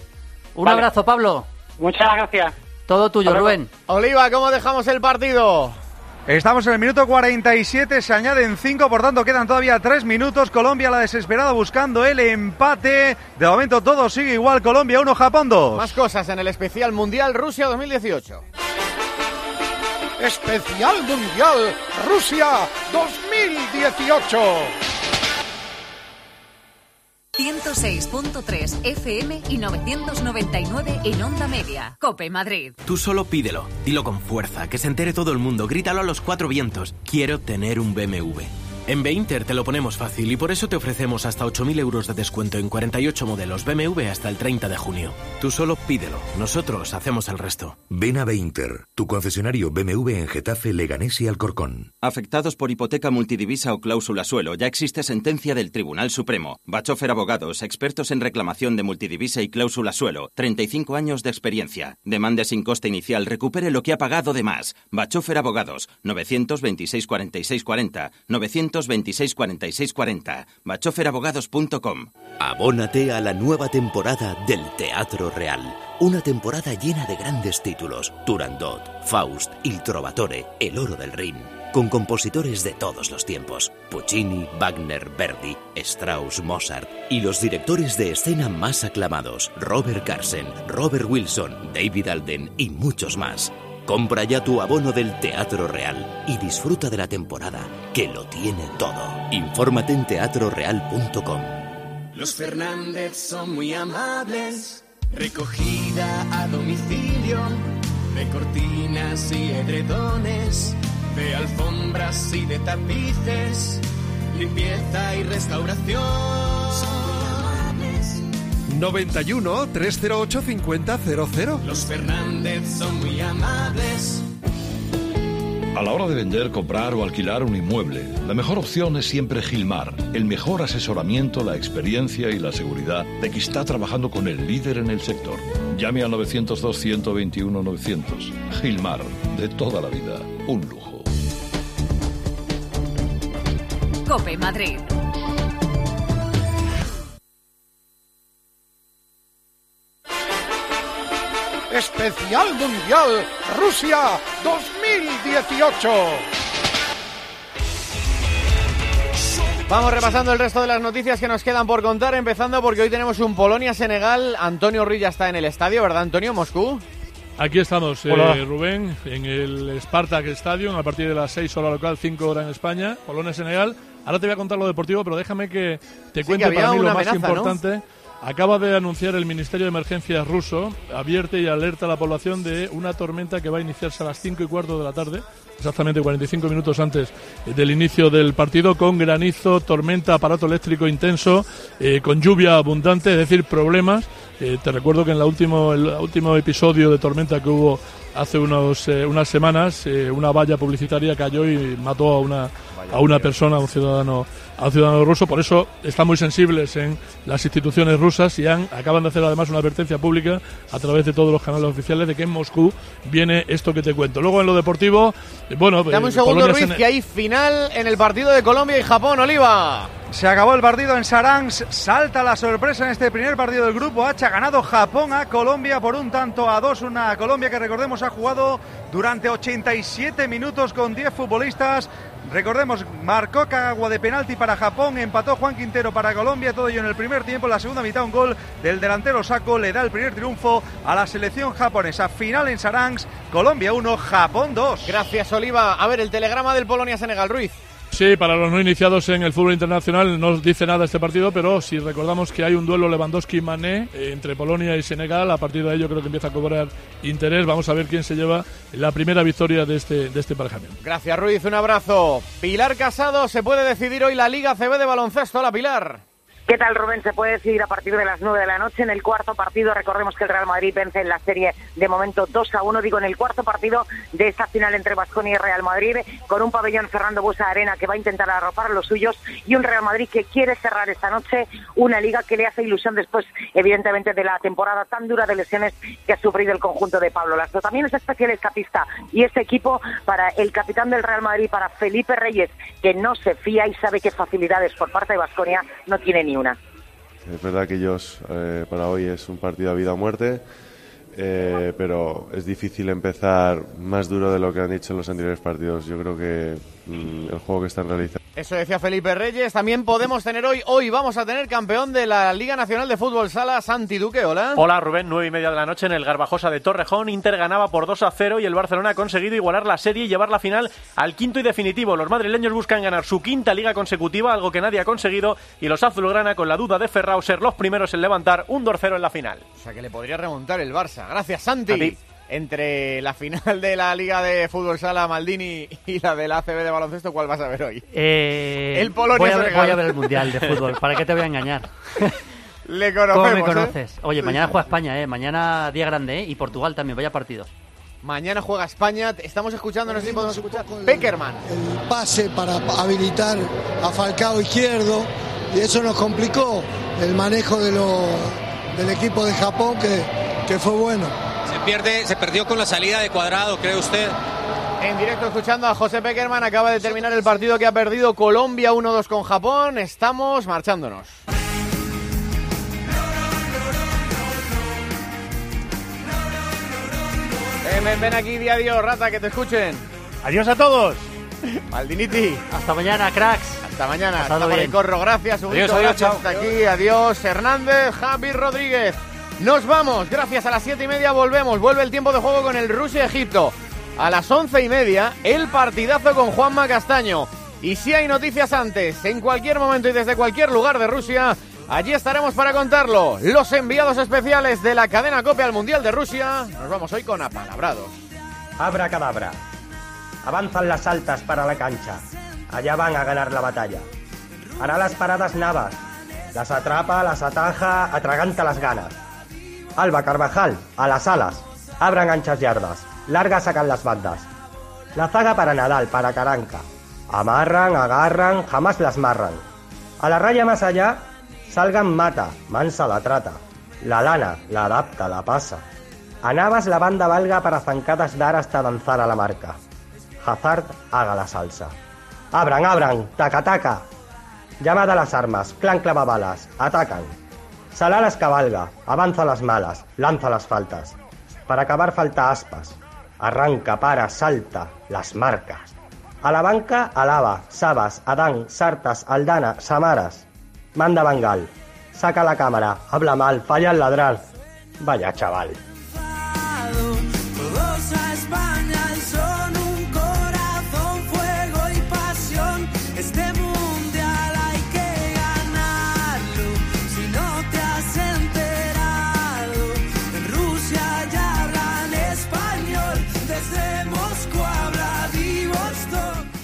Un Vale. abrazo, Pablo. Muchas gracias. Todo tuyo, Hasta luego. Rubén. Oliva, ¿cómo dejamos el partido? Estamos en el minuto 47, se añaden 5, por tanto quedan todavía 3 minutos. Colombia la desesperada buscando el empate. De momento todo sigue igual, Colombia 1, Japón 2. Más cosas en el especial Mundial Rusia 2018. Especial Mundial Rusia 2018. 106.3 FM y 999 en onda media. Cope Madrid. Tú solo pídelo, dilo con fuerza, que se entere todo el mundo, grítalo a los cuatro vientos. Quiero tener un BMW. En Beinter te lo ponemos fácil y por eso te ofrecemos hasta 8.000 euros de descuento en 48 modelos BMW hasta el 30 de junio. Tú solo pídelo, nosotros hacemos el resto. Ven a Beinter, tu concesionario BMW en Getafe, Leganés y Alcorcón. Afectados por hipoteca multidivisa o cláusula suelo, ya existe sentencia del Tribunal Supremo. Bachofer Abogados, expertos en reclamación de multidivisa y cláusula suelo. 35 años de experiencia. Demande sin coste inicial, recupere lo que ha pagado de más. Bachofer Abogados, 926 46 40, 926 46 40, bachoferabogados.com. Abónate a la nueva temporada del Teatro Real. Una temporada llena de grandes títulos. Turandot, Faust, Il Trovatore, El Oro del Rin. Con compositores de todos los tiempos. Puccini, Wagner, Verdi, Strauss, Mozart. Y los directores de escena más aclamados. Robert Carsen, Robert Wilson, David Alden y muchos más. Compra ya tu abono del Teatro Real y disfruta de la temporada, que lo tiene todo. Infórmate en teatroreal.com. Los Fernández son muy amables. Recogida a domicilio de cortinas y edredones, de alfombras y de tapices, limpieza y restauración. Son muy amables. 91 308 5000. Los Fernández son muy amables. A la hora de vender, comprar o alquilar un inmueble, la mejor opción es siempre Gilmar. El mejor asesoramiento, la experiencia y la seguridad de que está trabajando con el líder en el sector. Llame al 902-121-900. Gilmar, de toda la vida, un lujo. Cope Madrid. Especial Mundial Rusia 2018. Vamos repasando el resto de las noticias que nos quedan por contar, empezando porque hoy tenemos un Polonia-Senegal. Antonio Rilla está en el estadio, ¿verdad, Antonio? Moscú. Aquí estamos, eh. Rubén, en el Spartak Stadium, a partir de las 6 hora local, 5 horas en España, Polonia-Senegal. Ahora te voy a contar lo deportivo, pero déjame que te Sí, cuente que para mí lo más amenaza, ¿no? Acaba de anunciar el Ministerio de Emergencias ruso, advierte y alerta a la población de una tormenta que va a iniciarse a las 5 y cuarto de la tarde, exactamente 45 minutos antes del inicio del partido, con granizo, tormenta, aparato eléctrico intenso, eh, con lluvia abundante, es decir, problemas. Eh, te recuerdo que en la último, el último episodio de tormenta que hubo hace unos, eh, unas semanas, eh, una valla publicitaria cayó y mató a una, a una persona, a un ciudadano, a un ciudadano ruso. Por eso están muy sensibles en las instituciones rusas y han, acaban de hacer además una advertencia pública a través de todos los canales oficiales de que en Moscú viene esto que te cuento. Luego en lo deportivo, bueno, Dame un eh, segundo, Ruiz, que hay final en el partido de Colombia y Japón, Oliva. Se acabó el partido en Saransk, salta la sorpresa en este primer partido del grupo H, ha ganado Japón a Colombia por un tanto a dos, una Colombia que recordemos ha jugado durante 87 minutos con 10 futbolistas. Recordemos, marcó Kagawa de penalti para Japón, empató Juan Quintero para Colombia, todo ello en el primer tiempo, la segunda mitad un gol del delantero Saco le da el primer triunfo a la selección japonesa. Final en Saransk, Colombia 1, Japón 2. Gracias, Oliva. A ver, el telegrama del Polonia-Senegal, Ruiz. Sí, para los no iniciados en el fútbol internacional no dice nada este partido, pero si recordamos que hay un duelo Lewandowski-Mané eh, entre Polonia y Senegal, a partir de yo creo que empieza a cobrar interés. Vamos a ver quién se lleva la primera victoria de este, de este. Gracias, Ruiz. Un abrazo. Pilar Casado, se puede decidir hoy la Liga CB de baloncesto. La Pilar. ¿Qué tal, Rubén? Se puede decidir a partir de las 9 de la noche. En el cuarto partido, recordemos que el Real Madrid vence en la serie de momento 2 a 1. Digo, en el cuarto partido de esta final entre Vasconia y Real Madrid, con un pabellón Fernando Busa Arena que va a intentar arropar los suyos y un Real Madrid que quiere cerrar esta noche una liga que le hace ilusión después, evidentemente, de la temporada tan dura de lesiones que ha sufrido el conjunto de Pablo Lasso. También es especial escapista y este equipo para el capitán del Real Madrid, para Felipe Reyes, que no se fía y sabe que facilidades por parte de Vasconia no tiene ni Es verdad que ellos eh, para hoy es un partido a vida o muerte, eh, pero es difícil empezar más duro de lo que han dicho en los anteriores partidos. Yo creo que el juego que están realizando eso decía Felipe Reyes. También podemos tener hoy, hoy vamos a tener campeón de la Liga Nacional de Fútbol Sala, Santi Duque. Hola. Hola Rubén, nueve y media de la noche en el Garbajosa de Torrejón. Inter ganaba por 2 a 0 y el Barcelona ha conseguido igualar la serie y llevar la final al quinto y definitivo. Los madrileños buscan ganar su quinta liga consecutiva, algo que nadie ha conseguido. Y los azulgrana, con la duda de Ferrao, ser los primeros en levantar un 2-0 en la final. O sea que le podría remontar el Barça. Gracias, Santi entre la final de la Liga de Fútbol Sala Maldini y la del ACB de baloncesto, ¿cuál vas a ver hoy? Eh, el Polonia voy a, ver, voy a ver el Mundial de Fútbol, ¿para qué te voy a engañar? (laughs) Le conocemos, me ¿eh? conoces? Oye, mañana juega España, ¿eh? Mañana día grande, ¿eh? Y Portugal también, vaya partido. Mañana juega España, estamos escuchando, no sé si podemos escuchar. Peckerman. El pase para habilitar a Falcao izquierdo y eso nos complicó el manejo de lo, del equipo de Japón que, que fue bueno se perdió con la salida de cuadrado, ¿cree usted? En directo escuchando a José Peckerman, acaba de terminar el partido que ha perdido Colombia 1-2 con Japón. Estamos marchándonos. Ven, ven, aquí, día adiós, rata, que te escuchen. Adiós a todos. Maldiniti. Hasta mañana, cracks. Hasta mañana. Hasta por el corro. Gracias, adiós, adiós, Hasta aquí. Adiós, Hernández, Javi Rodríguez. Nos vamos, gracias a las siete y media volvemos, vuelve el tiempo de juego con el Rusia-Egipto. A las once y media, el partidazo con Juanma Castaño. Y si hay noticias antes, en cualquier momento y desde cualquier lugar de Rusia, allí estaremos para contarlo. Los enviados especiales de la cadena Copia al Mundial de Rusia. Nos vamos hoy con apalabrados. Abra cadabra. Avanzan las altas para la cancha. Allá van a ganar la batalla. Hará las paradas Navas. Las atrapa, las ataja, atraganta las ganas. Alba Carvajal, a las alas. Abran anchas yardas. Largas sacan las bandas. La zaga para Nadal, para Caranca. Amarran, agarran, jamás las marran. A la raya más allá, salgan mata, mansa la trata. La lana, la adapta, la pasa. A Navas la banda valga para zancadas dar hasta danzar a la marca. Hazard haga la salsa. Abran, abran, taca, taca. Llamada a las armas, clan clava balas, atacan. Salalas cabalga, avanza las malas, lanza las faltas. Para acabar falta aspas. Arranca, para, salta, las marcas. A la banca, alaba, Sabas, Adán, Sartas, Aldana, Samaras. Manda Bangal. Saca la cámara, habla mal, falla el ladrar. Vaya chaval.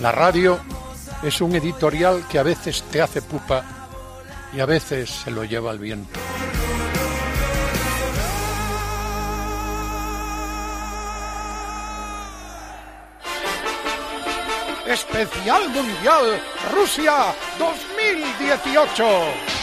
La radio es un editorial que a veces te hace pupa y a veces se lo lleva el viento. Especial Mundial Rusia 2018.